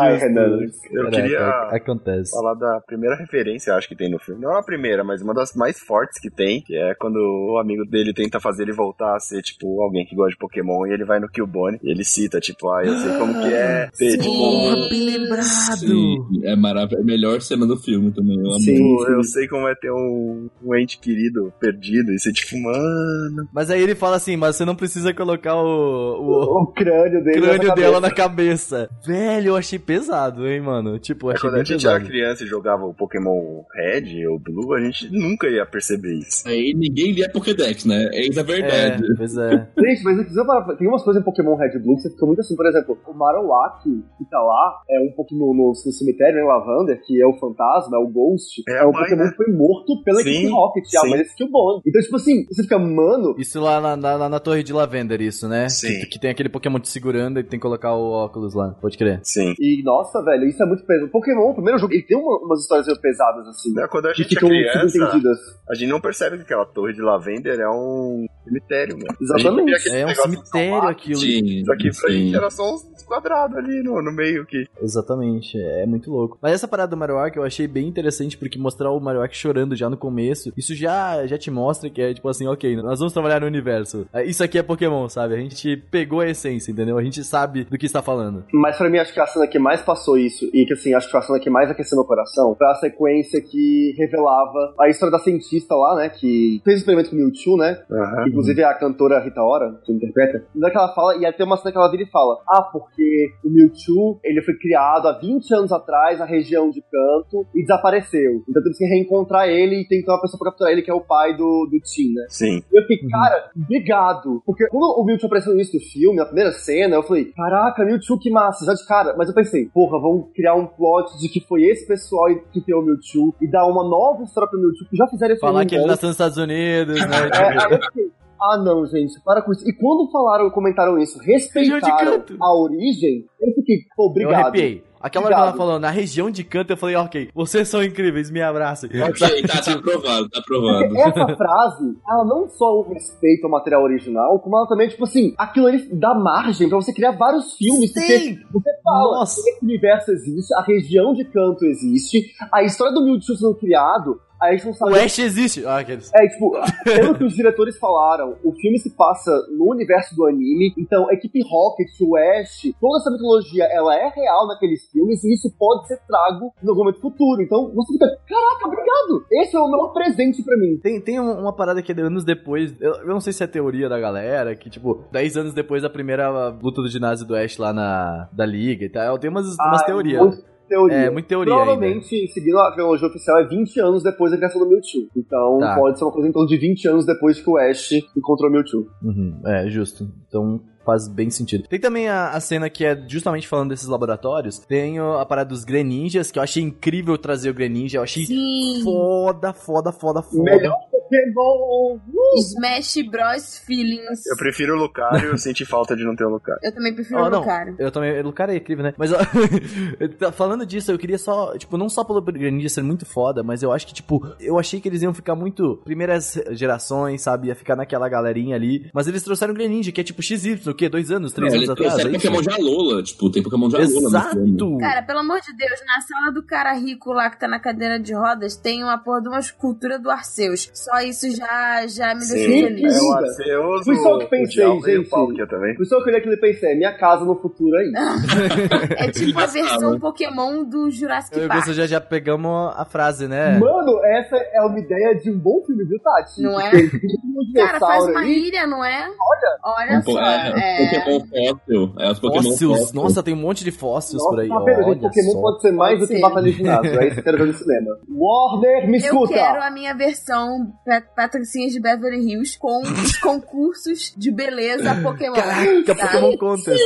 Ai. Renan. Eu Caraca, queria Acontece. falar da primeira referência, acho que tem no filme. Não a primeira, mas uma das mais fortes que tem, que é quando o amigo dele tenta fazer ele voltar a ser, tipo, alguém que gosta de Pokémon, e ele vai no Killbone, e ele cita, tipo, ah, eu sei como que é ter, tipo, Porra, bem lembrado! Sim, é maravilhoso. É a melhor cena do filme também. Eu amo. Sim. tipo, eu sei como é ter um, um ente querido perdido, e ser tipo, mano... Mas aí ele fala assim, mas você não precisa colocar o, o O crânio dele crânio na dela cabeça. na cabeça. Velho, eu achei pesado, hein, mano? Tipo, eu É, achei quando bem a gente pesado. era criança e jogava o Pokémon Red ou Blue, a gente nunca ia perceber isso. Aí ninguém lia Pokédex, né? Eis a verdade. É, pois é. Gente, mas eu preciso parar- tem umas coisas em Pokémon Red e Blue que você fica muito assim, por exemplo, o Marowak, que tá lá, é um pouco no, no, cemitério, né, Lavander, que é o fantasma, é o Ghost, É é, o mãe, Pokémon né? que foi morto pela Sim, equipe Rocket, a sim. mãe desse Killbone. Então, tipo assim, você fica, mano, Isso lá na, na, na torre de Lavender, isso, né? Sim. Que, que tem aquele Pokémon te segurando e tem que colocar o óculos lá. Pode crer. Sim. e nossa, velho, isso é muito pesado. Pokémon, o primeiro jogo, ele tem uma- umas histórias meio pesadas, assim, Né, Quando a que gente é ficam criança, subentendidas. a gente não percebe que aquela torre de Lavender é um cemitério, mano. Exatamente. É um cemitério aquilo. Sim, Só que pra sim. gente era só uns quadrados ali no, no meio que. Exatamente, é muito louco. Mas essa parada do Marowak eu achei bem interessante porque mostrar o Marowak chorando já no começo, isso já, já te mostra que é tipo assim, ok, nós vamos trabalhar no universo. É, Isso aqui é Pokémon, sabe? A gente pegou a essência, entendeu? A gente sabe do que está falando. Mas pra mim, acho que a cena que mais passou isso, e que assim, acho que foi a cena que mais aqueceu meu coração, foi a sequência que revelava a história da cientista lá, né, que fez o experimento com o Mewtwo, né, Aham. Inclusive a cantora Rita Ora, que interpreta, ainda que ela fala, e tem uma cena que ela vira e fala: Ah, porque o Mewtwo ele foi criado há 20 anos atrás na região de canto e desapareceu. Então temos que reencontrar ele e ter uma pessoa pra capturar ele, que é o pai do, do Tim, né? Sim. E eu fiquei, cara, obrigado. Porque quando o Mewtwo apareceu no início do filme, na primeira cena, eu falei, caraca, Mewtwo, que massa, já de cara. Mas eu pensei, porra, vamos criar um plot de que foi esse pessoal que criou o Mewtwo e dar uma nova história pro Mewtwo, que já fizeram esse Falar que ele nasceu nos Estados Unidos, né? É, aí eu fiquei, ah não, gente, para com isso. E quando falaram, comentaram isso, respeitaram a origem, eu fiquei, pô, Eu obrigado. arrepiei. Aquela hora que ela falou, na região de canto, eu falei, ok, vocês são incríveis, me abracem. Ok, tá, tá aprovado, tá aprovado. Porque essa frase, ela não só respeita o material original, como ela também, tipo assim, aquilo ali dá margem pra você criar vários filmes, porque Sim. você fala, Nossa. esse universo existe, a região de canto existe, a história do Mewtwo sendo criado, aí a gente não sabe O Ash existe. Ah, aqueles. É, tipo, pelo que os diretores falaram, o filme se passa no universo do anime, então a equipe Rocket, o Ash, toda essa mitologia, ela é real naqueles filmes e isso pode ser trago em algum momento futuro. Então você fica, caraca, obrigado! Esse é o meu presente pra mim. Tem, tem um- uma parada que é anos depois, eu, eu não sei se é teoria da galera, que tipo, 10 anos depois da primeira luta do ginásio do Ash lá na da liga e tal, tem umas, umas Ah, teorias. Muita teoria. É, muita teoria ainda. Provavelmente, seguindo a cronologia oficial, é 20 anos depois da criação do Mewtwo. Então Tá. pode ser uma coisa em torno de 20 anos depois que o Ash encontrou o Mewtwo. Uhum, é, justo. Então faz bem sentido. Tem também a, a cena que é justamente falando desses laboratórios. Tem a parada dos Greninjas, que eu achei incrível trazer o Greninja. Eu achei Sim. foda, foda, foda, foda. Melhor Pokémon! Smash Bros. Feelings. Eu prefiro o Lucario, eu senti falta de não ter o Lucario. Eu também prefiro Oh, o não. Lucario. Eu também. O cara é incrível, né? Mas ó, tá falando disso, eu queria só. Tipo, não só pelo Greninja ser muito foda, mas eu acho que, tipo, eu achei que eles iam ficar muito. Primeiras gerações, sabe? Ia ficar naquela galerinha ali. Mas eles trouxeram o Greninja, que é tipo XY, o quê? Dois anos? Três Não, anos ele atrás? é? Pokémon de Alola, tipo, tem Pokémon de Alola. Exato! Cara, pelo amor de Deus, na sala do cara rico lá que tá na cadeira de rodas, tem uma porra de uma escultura do Arceus. Só isso já, já me deixou feliz. é o Arceus, Foi só o o, que o pensei, o gente. Palkia também. Por isso eu queria que ele pensei, minha casa no futuro aí. É tipo a versão Pokémon do Jurassic Eu e Park. você já, já pegamos a frase, né? Mano, essa é uma ideia de um bom filme, viu, Tati? Não é? Um Cara, faz uma aí. ilha, não é? Olha. Olha Um po- só. é, É. Pokémon fóssil. É, os Pokémon Fósseis. Nossa, tem um monte de fósseis Nossa, por aí. tá vendo, gente? Olha Pokémon só. pode ser mais Pode do que ser. batalha de ginásio. É isso que eu quero ver no cinema. Warner, me Eu escuta! quero a minha versão pa- Patricinhas de Beverly Hills com os concursos de beleza Pokémon. Caraca, tá? Pokémon Contest.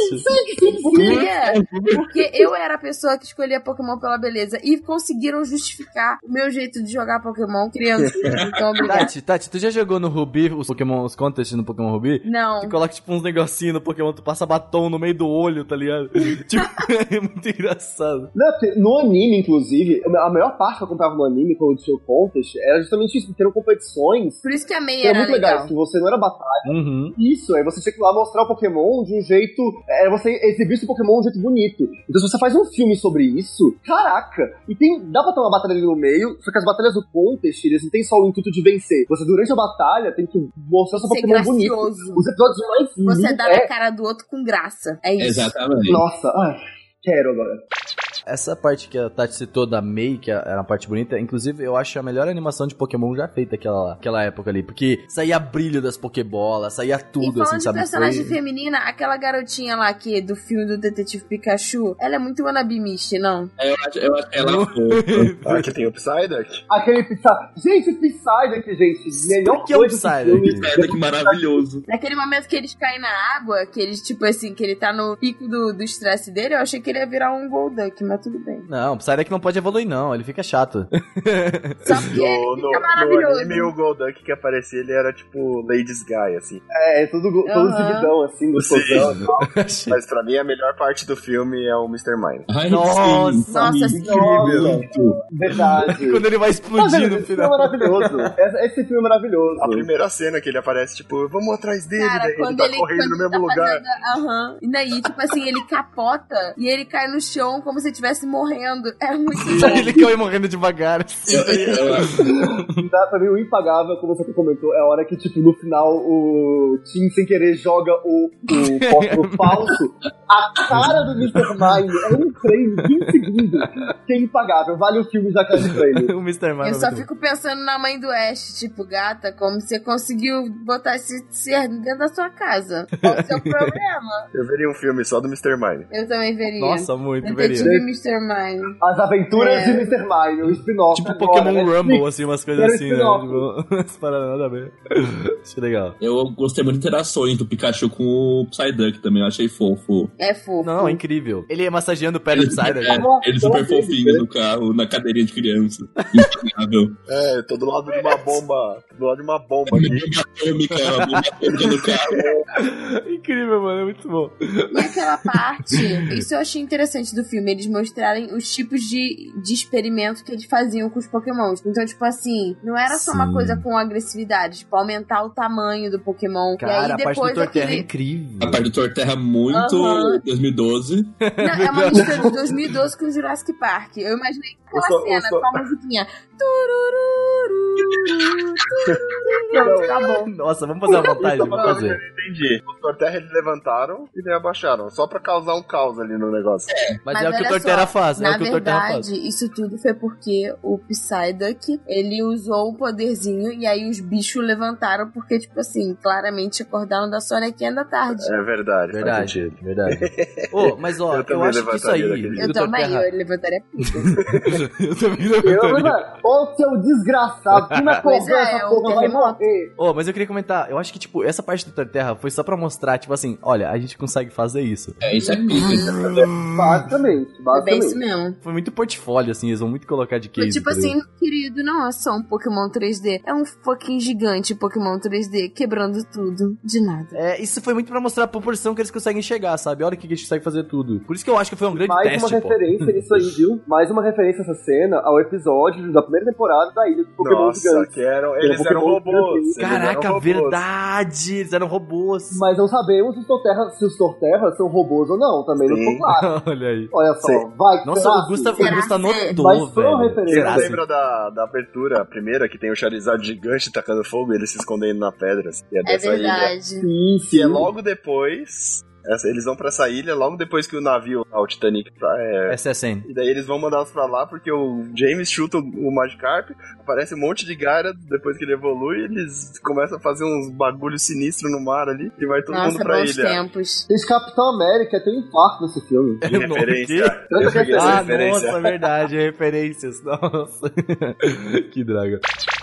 Porque eu era a pessoa que escolhia Pokémon pela beleza e conseguiram justificar o meu jeito de jogar Pokémon criança. Então, obrigada. Tati, Tati, tu já jogou no Ruby os Pokémon, os contests no Pokémon Ruby? Não. Tu coloca tipo uns negocinhos no Pokémon, tu passa batom no meio do olho, tá ligado? tipo, é muito engraçado. Não, porque no anime, inclusive, a maior parte que eu comprava no anime quando tinha o contest era justamente isso, porque eram competições Por isso que a meia eram era muito legal. legais, que você não era batalha. Uhum. Isso, aí você tinha que ir lá mostrar o Pokémon de um jeito. É você exibir seu Pokémon de um jeito bonito. Então, se você faz um filme sobre isso, caraca! E tem. Dá pra ter uma batalha ali no meio, só que as batalhas do Contest, eles não tem só o intuito de vencer. Você, durante a batalha, tem que mostrar seu Pokémon bonito. Os episódios mais. Você dá é... na cara do outro com graça. É isso. Exatamente. Nossa, ai, quero agora. Essa parte que a Tati citou da Mei, que era uma parte bonita, inclusive eu acho a melhor animação de Pokémon já feita aquela, aquela época ali. Porque saía brilho das Pokébolas, saía E tudo, assim, sabe? personagem Foi- feminina, aquela garotinha lá que do filme do Detetive Pikachu, ela é muito wannabe Misty, não? Eu acho, eu acho ela é. Ah, aqui tem o Psyduck. Aquele Psyduck. Gente, Psyduck, gente. Melhor que o coisa desse Psyduck? Psyduck que maravilhoso. Naquele momento que eles caem na água, que eles, tipo assim, que ele tá no pico do do estresse dele, eu achei que ele ia virar um Golduck, mas mas tudo bem. Não, o Psyduck não pode evoluir, não. Ele fica chato. Só porque No, ele no, fica no maravilhoso. anime, o Golduck que aparecia, ele era tipo Ladies Guy, assim. É, todo, todo Aham. seguidão, assim, gostosão. Mas pra mim, a melhor parte do filme é o Mr. Mime. Ai, Nossa, sim, nossa, muito. verdade. Quando ele vai explodir velho, no esse filme é final. maravilhoso. Esse, filme é maravilhoso. A primeira cena que ele aparece, tipo, vamos atrás dele, Cara, daí ele tá ele, correndo no mesmo tá lugar. fazendo- Aham. E daí, tipo assim, ele capota e ele cai no chão como se estivesse morrendo. É muito bom. ele caiu morrendo devagar. assim. Eu- eu- Tá, pra mim, o impagável, como você comentou, é a hora que, tipo, no final, o Tim, sem querer, joga o, o fósforo falso. A cara do Mr. Mime é um frame de um segundo que é impagável. Vale o filme já caiu de frame. o Mr. Mime. Eu é só muito fico pensando na mãe do Ash, tipo, gata, como você conseguiu botar esse ser dentro da sua casa? Qual o seu problema? Eu veria um filme só do Mr. Mime. Eu também veria. Nossa, muito, Detetive veria. Mr. Mime. As aventuras É. de Mr. Mime, o spin-off. Tipo agora, Pokémon né? Rumble, assim, umas coisas Era assim, né? Tipo, umas paradas nada a ver. Achei legal. Eu gostei muito de interações do Pikachu com o Psyduck também, eu achei fofo. É fofo. Não, é incrível. Ele massageando o pé do Ele, Psyduck. é, ele super fofinho no carro, na cadeirinha de criança. Impagável. É, tô do lado de uma bomba. Do lado de uma bomba aqui. Atômica, bomba atômica no carro. Incrível, mano. É muito bom. E aquela parte, isso eu achei interessante do filme, eles mostrarem os tipos de, de experimento que eles faziam com os pokémons. Então, tipo assim, não era só uma Sim. coisa com agressividade, tipo, aumentar o tamanho do Pokémon. Cara, e aí a parte do depois Torterra é incrível. A parte do Torterra muito Aham. 2012. Não, é uma mistura de 2012 com Jurassic Park. Eu imaginei aquela Eu sou- cena sou- com a musiquinha. Pronto, acabou. Nossa, vamos fazer uma montagem, vamos Eu fazer. entendi. O Torterra eles levantaram e daí abaixaram. Só pra causar um caos ali no negócio. Mas, Mas é o que o Torterra só, faz, é Na o que o Torterra faz. verdade, isso tudo foi porque o Psyduck, ele usou o poderzinho e aí os bichos levantaram porque, tipo assim, claramente acordaram da sonequinha da tarde. É verdade. Verdade, verdade. Ô, mas ó, Eu eu, acho que isso aí. Eu também, Torterra- eu levantaria pica. eu também Eu, levantaria. mano, ô seu desgraçado, que na Pois porra é, essa é um porra vai morrer. Ô, mas eu queria comentar, eu acho que, tipo, essa parte do Torterra foi só pra mostrar, tipo assim, olha, a gente consegue fazer isso. É, isso é pica. Basicamente, É bem isso basicamente. mesmo. Foi muito portfólio, assim, eles vão muito colocar de Foi case. tipo tá ligado? assim, querido, não é só um Pokémon 3D, é um fucking gigante Pokémon 3D quebrando tudo de nada. É, isso foi muito pra mostrar a proporção que eles conseguem chegar, sabe? Olha o que a gente consegue fazer tudo. Por isso que eu acho que foi um grande Mais teste, uma pô. referência nisso aí, viu? Mais uma referência essa cena ao episódio da primeira temporada da Ilha do Pokémon Nossa, Gigante. que eram, eles Era eram Pokémon robôs. gigante. eles Caraca, eram robôs. verdade! Eles eram robôs. Mas não sabemos se os Torterra, se os são robôs ou não, também não Sim. ficou claro. Olha aí. Olha só, Sim. vai, Nossa, o Gusta, assim? o Gusta anotou, Mas foi uma velho. referência. Você assim? lembra da, da abertura, a primeira, que tem o Charizard gigante tacando fogo e ele se escondendo na pedra? assim, é É dessa ilha. verdade. Sim, é sim. logo depois. Eles vão pra essa ilha logo depois que o navio, o Titanic, pra- é, SSN. E daí eles vão mandar os pra lá porque o James chuta o- Magikarp, aparece um monte de Gara, depois que ele evolui, eles começam a fazer uns bagulhos sinistros no mar ali e vai todo mundo Nossa, pra bons ilha. tempos. Gente, Capitão América tem um nesse filme. Não, referência. Eu essa Ah, referência. nossa, verdade, referências. Nossa. que droga.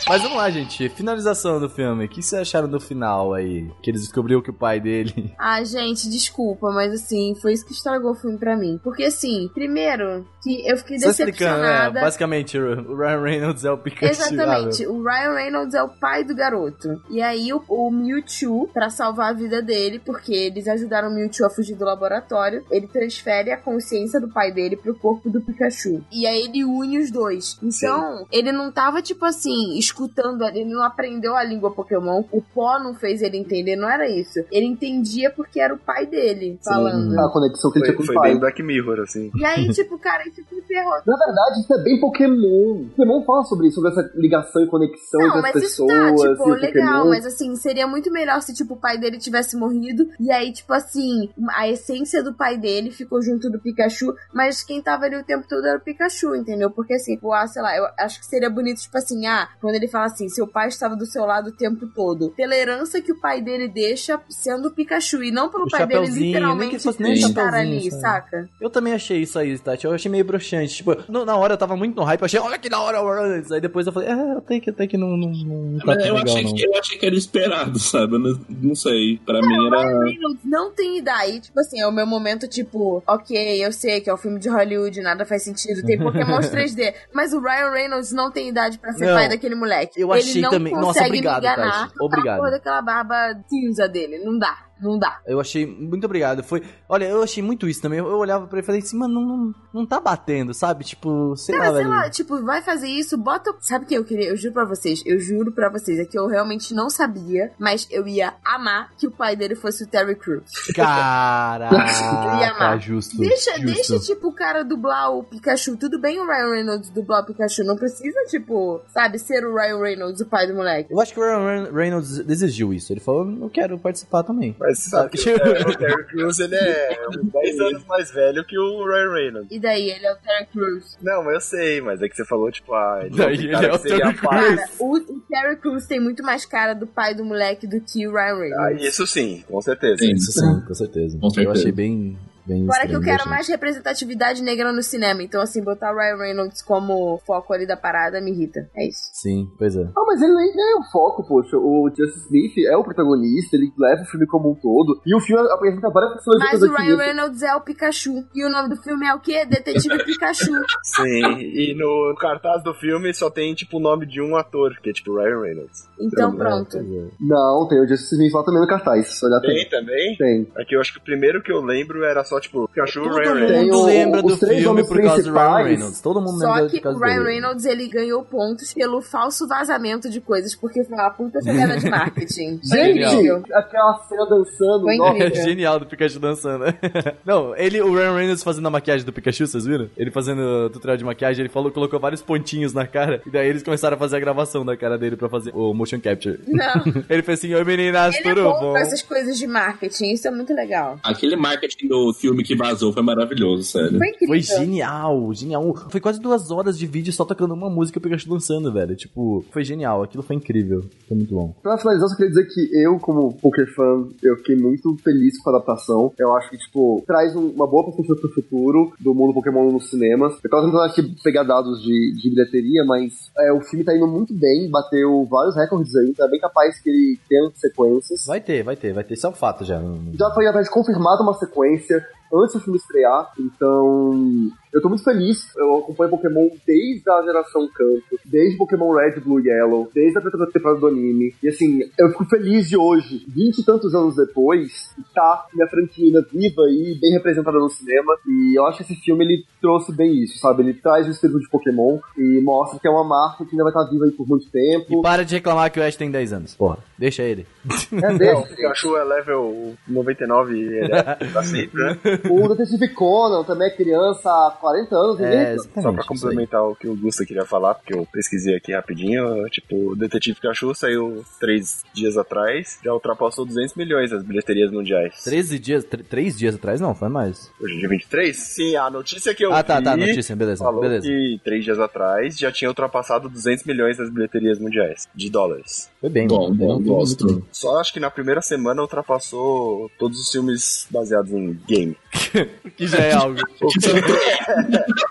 Mas vamos lá, gente. Finalização do filme. O que vocês acharam do final aí? Que eles descobriu que o pai dele. Ah, gente, desculpa, mas assim, foi isso que estragou o filme pra mim. Porque assim, primeiro, que eu fiquei Só né? decepcionada. Basicamente, o Ryan Reynolds é o Pikachu. Exatamente, o Ryan Reynolds é o pai do garoto. E aí o, o Mewtwo, pra salvar a vida dele, porque eles ajudaram o Mewtwo a fugir do laboratório, ele transfere a consciência do pai dele pro corpo do Pikachu. E aí ele une os dois. Então, ele não tava, tipo assim, escutando, ele não aprendeu a língua Pokémon, o pó não fez ele entender, não era isso. Ele entendia porque era o pai dele falando. A conexão que ele Foi, tinha com foi o pai. bem Black Mirror, assim. E aí, tipo, cara, isso me ferrou. Na verdade, isso é bem Pokémon. Pokémon fala sobre isso, sobre essa ligação e conexão Não, entre as mas isso pessoas tá, tipo, legal, Pokémon. mas assim, seria muito melhor se, tipo, o pai dele tivesse morrido e aí, tipo assim, a essência do pai dele ficou junto do Pikachu, mas quem tava ali o tempo todo era o Pikachu, entendeu? Porque assim, tipo, ah, sei lá, eu acho que seria bonito, tipo assim, ah, quando ele fala assim: seu pai estava do seu lado o tempo todo. Pela herança que o pai dele deixa sendo o Pikachu. E não pelo O pai dele chapeuzinho, nem que literalmente fosse nem o estar chapeuzinho, ali, sabe? saca? Eu também achei isso aí, Tati. Eu achei meio broxante. Tipo, no- na hora eu tava muito no hype, eu achei, olha que da hora o Reynolds. Aí depois eu falei, é, até que, até que não, não, não tá Mas tão eu, legal, achei não. que, eu achei que era esperado, sabe? Não, não sei. Pra mim Ryan era. Reynolds não tem idade. Tipo assim, é o meu momento, tipo, ok, eu sei que é um filme de Hollywood, nada faz sentido, tem Pokémon 3D. Mas o Ryan Reynolds não tem idade pra ser Não, pai daquele moleque. eu Ele achei não também- nossa, consegue obrigado, me enganar Tati. Obrigado. porra daquela barba cinza dele. Não dá, não dá. Eu achei, muito obrigado. Foi, olha, eu achei muito isso também. Eu, eu olhava pra ele e falei assim, mano, não, não, tá batendo, sabe? Tipo, sei Cara, lá, sei velho. lá, tipo, vai fazer isso, bota. Sabe o que eu queria? Eu juro pra vocês, eu juro pra vocês, é que eu realmente não sabia, mas eu ia amar que o pai dele fosse o Terry Crews. Caraca, justo. Deixa, justo. deixa, tipo, o cara dublar o Pikachu. Tudo bem o Ryan Reynolds dublar o Pikachu. Não precisa, tipo, sabe, ser o Ryan Reynolds, o pai do moleque. Eu acho que o Ryan Reynolds desistiu isso. Ele falou, eu quero participar também. Mas você sabe que o Terry- o Terry Crews ele é uns 10 anos mais velho que o Ryan Reynolds. E daí, ele é o Terry Crews. Não, mas eu sei, mas é que você falou, tipo, ah, ele Daí um ele é o Terry pai. Cara, o, o Terry Crews tem muito mais cara do pai do moleque do que o Ryan Ah, Reynolds. isso sim, com certeza. Sim. Isso sim, com certeza. Com certeza. Eu achei bem, bem Fora que eu quero mais representatividade negra no cinema. Então, assim, botar o Ryan Reynolds como foco ali da parada me irrita. É isso. Sim, pois é. Ah, mas ele nem é o foco, poxa. O Justice Smith é o protagonista, ele leva o filme como um todo. E o filme apresenta várias pessoas Mas o Ryan Reynolds é o Pikachu. E o nome do filme é o quê? Detetive Pikachu. Sim, e no cartaz do filme só tem, tipo, o nome de um ator, que é, tipo, Ryan Reynolds. Então, É, pronto. pois é. Não, tem o Justice Smith lá também no cartaz. Tem. Tem também? Tem. Aqui eu acho que o primeiro que eu lembro era só, tipo, Pikachu Todo Ryan mundo Reynolds. Tem o- lembra do filme por causa do Ryan. Reynolds. Todo mundo Só lembra que o Ryan. Reynolds ele ganhou pontos pelo falso vazamento de coisas, porque foi uma puta jogada de marketing. Gente, incrível. aquela cena dançando. Foi nossa. É incrível. genial do Pikachu dançando. Não, ele, o Ryan Reynolds fazendo a maquiagem do Pikachu, vocês viram? Ele fazendo o tutorial de maquiagem, ele falou, colocou vários pontinhos na cara, e daí eles começaram a fazer a gravação da cara dele pra fazer o motion capture. Não. Ele fez assim, oi meninas, Ele é tudo bom bom? com essas coisas de marketing, isso é muito legal. Aquele marketing do filme que vazou foi maravilhoso, sério. Foi. Foi genial, genial. Foi quase duas horas de vídeo só tocando uma música e o Pikachu dançando, velho. Tipo, foi genial, aquilo foi incrível. Foi muito bom. Pra finalizar, eu só queria dizer que eu, como poker fã, eu fiquei muito feliz com a adaptação. Eu acho que, tipo, traz um- uma boa perspectiva pro futuro do mundo Pokémon nos cinemas. Eu tava tentando aqui pegar dados de, de bilheteria, mas é, o filme tá indo muito bem, bateu vários recordes aí, tá bem capaz que ele tenha sequências. Vai ter, vai ter, vai ter. Isso é um fato já. Já foi atrás confirmada uma sequência antes do filme estrear, então eu tô muito feliz. Eu acompanho Pokémon desde a geração Canto, desde Pokémon Red, Blue e Yellow, desde a primeira temporada do anime. E assim, eu fico feliz de hoje, vinte e tantos anos depois, tá minha franquia viva e bem representada no cinema. E eu acho que esse filme ele trouxe bem isso, sabe? Ele traz o espírito de Pokémon e mostra que é uma marca que ainda vai estar viva aí por muito E tempo. para de reclamar que o Ash tem 10 anos. Porra, deixa ele. É Não, o. Pikachu é level 99 e ele é sempre, né? O Detetive Conan também é criança 40 anos, É, Só pra complementar o que o Gusta queria falar, porque eu pesquisei aqui rapidinho, tipo, o Detetive Pikachu saiu três dias atrás, já ultrapassou 200 milhões das bilheterias mundiais. 13 dias, 3 dias atrás? Não, foi mais. Hoje é dia 23? Sim, a notícia que eu Ah, tá, vi tá, notícia, beleza, falou beleza. que três dias atrás já tinha ultrapassado 200 milhões das bilheterias mundiais, de dólares. Foi bem, Bom, bem, bom, gosto. muito Só acho que na primeira semana ultrapassou todos os filmes baseados em game. Que já é algo.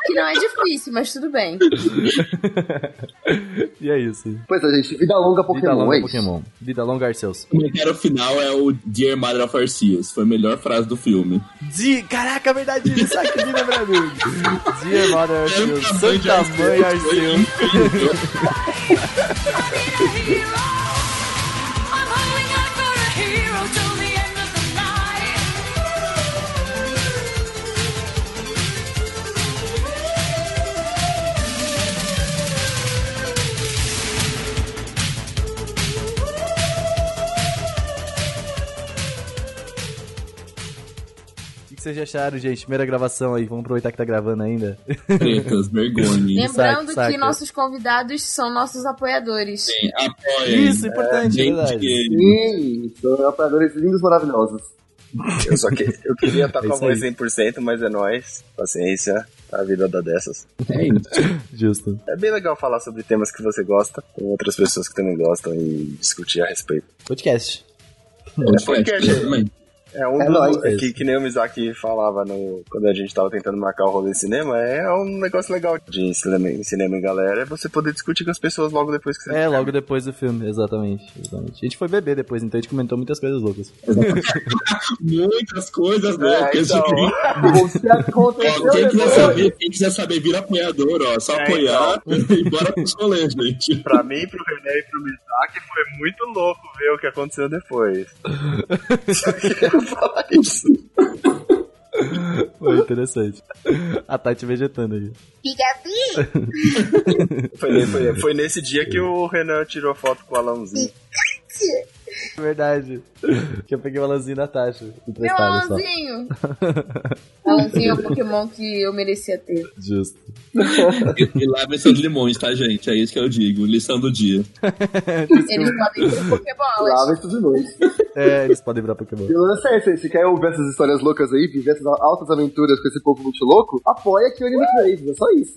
Que não é difícil, mas tudo bem. e é isso. Pois é, gente, vida longa Pokémon, Vida longa é. Pokémon. Vida longa Arceus. O comentário final é o Dear Mother of Arceus. Foi a melhor frase do filme. Di... Caraca, verdade, isso aqui me lembra muito. Dear Mother Arceus, Santa Mãe Arceus. vocês acharam, gente? Primeira gravação aí, vamos aproveitar que tá gravando ainda. Pretas, vergonha. Lembrando saca. que nossos convidados são nossos apoiadores. Sim, apoiem. Isso, importante, é Gente, verdade. Sim, são apoiadores lindos maravilhosos. Eu só que, eu queria estar É com a voz aí. 100%, mas é nóis. Paciência. A vida dá dessas. É isso. Justo. É bem legal falar sobre temas que você gosta, com outras pessoas que também gostam e discutir a respeito. Podcast. Podcast, podcast. É um É do- nóis. é que, que nem o Mizaki falava no, quando a gente tava tentando marcar o rolê de cinema, é um negócio legal de em cinema, em cinema em galera, é você poder discutir com as pessoas logo depois que você É, logo depois do filme, exatamente, exatamente. A gente foi beber depois, então a gente comentou muitas coisas loucas. Muitas coisas É, loucas. então, O que aconteceu quem, quiser saber, quem quiser saber, vira apoiador, ó. Só É, apoiar e bora pros rolês, gente. pra mim, pro René e pro Mizaki foi muito louco ver o que aconteceu depois. Falar isso. Foi interessante. A Tati vegetando aí. Foi, foi, foi nesse dia que o Renan tirou foto com o Alãozinho. Verdade. Que eu peguei o Alanzinho da Tati. Meu. Alanzinho! Alanzinho é o Pokémon que eu merecia ter. Justo. E, e lavem seus limões, tá, gente? É isso que eu digo. Lição do dia. Eles podem ter Pokébolas. Lava esses vilões. É, eles podem virar Pokémon. E lance é esse, se quer ouvir essas histórias loucas aí, viver essas altas aventuras com esse povo muito louco, apoia aqui o Anime Crazy, é só isso.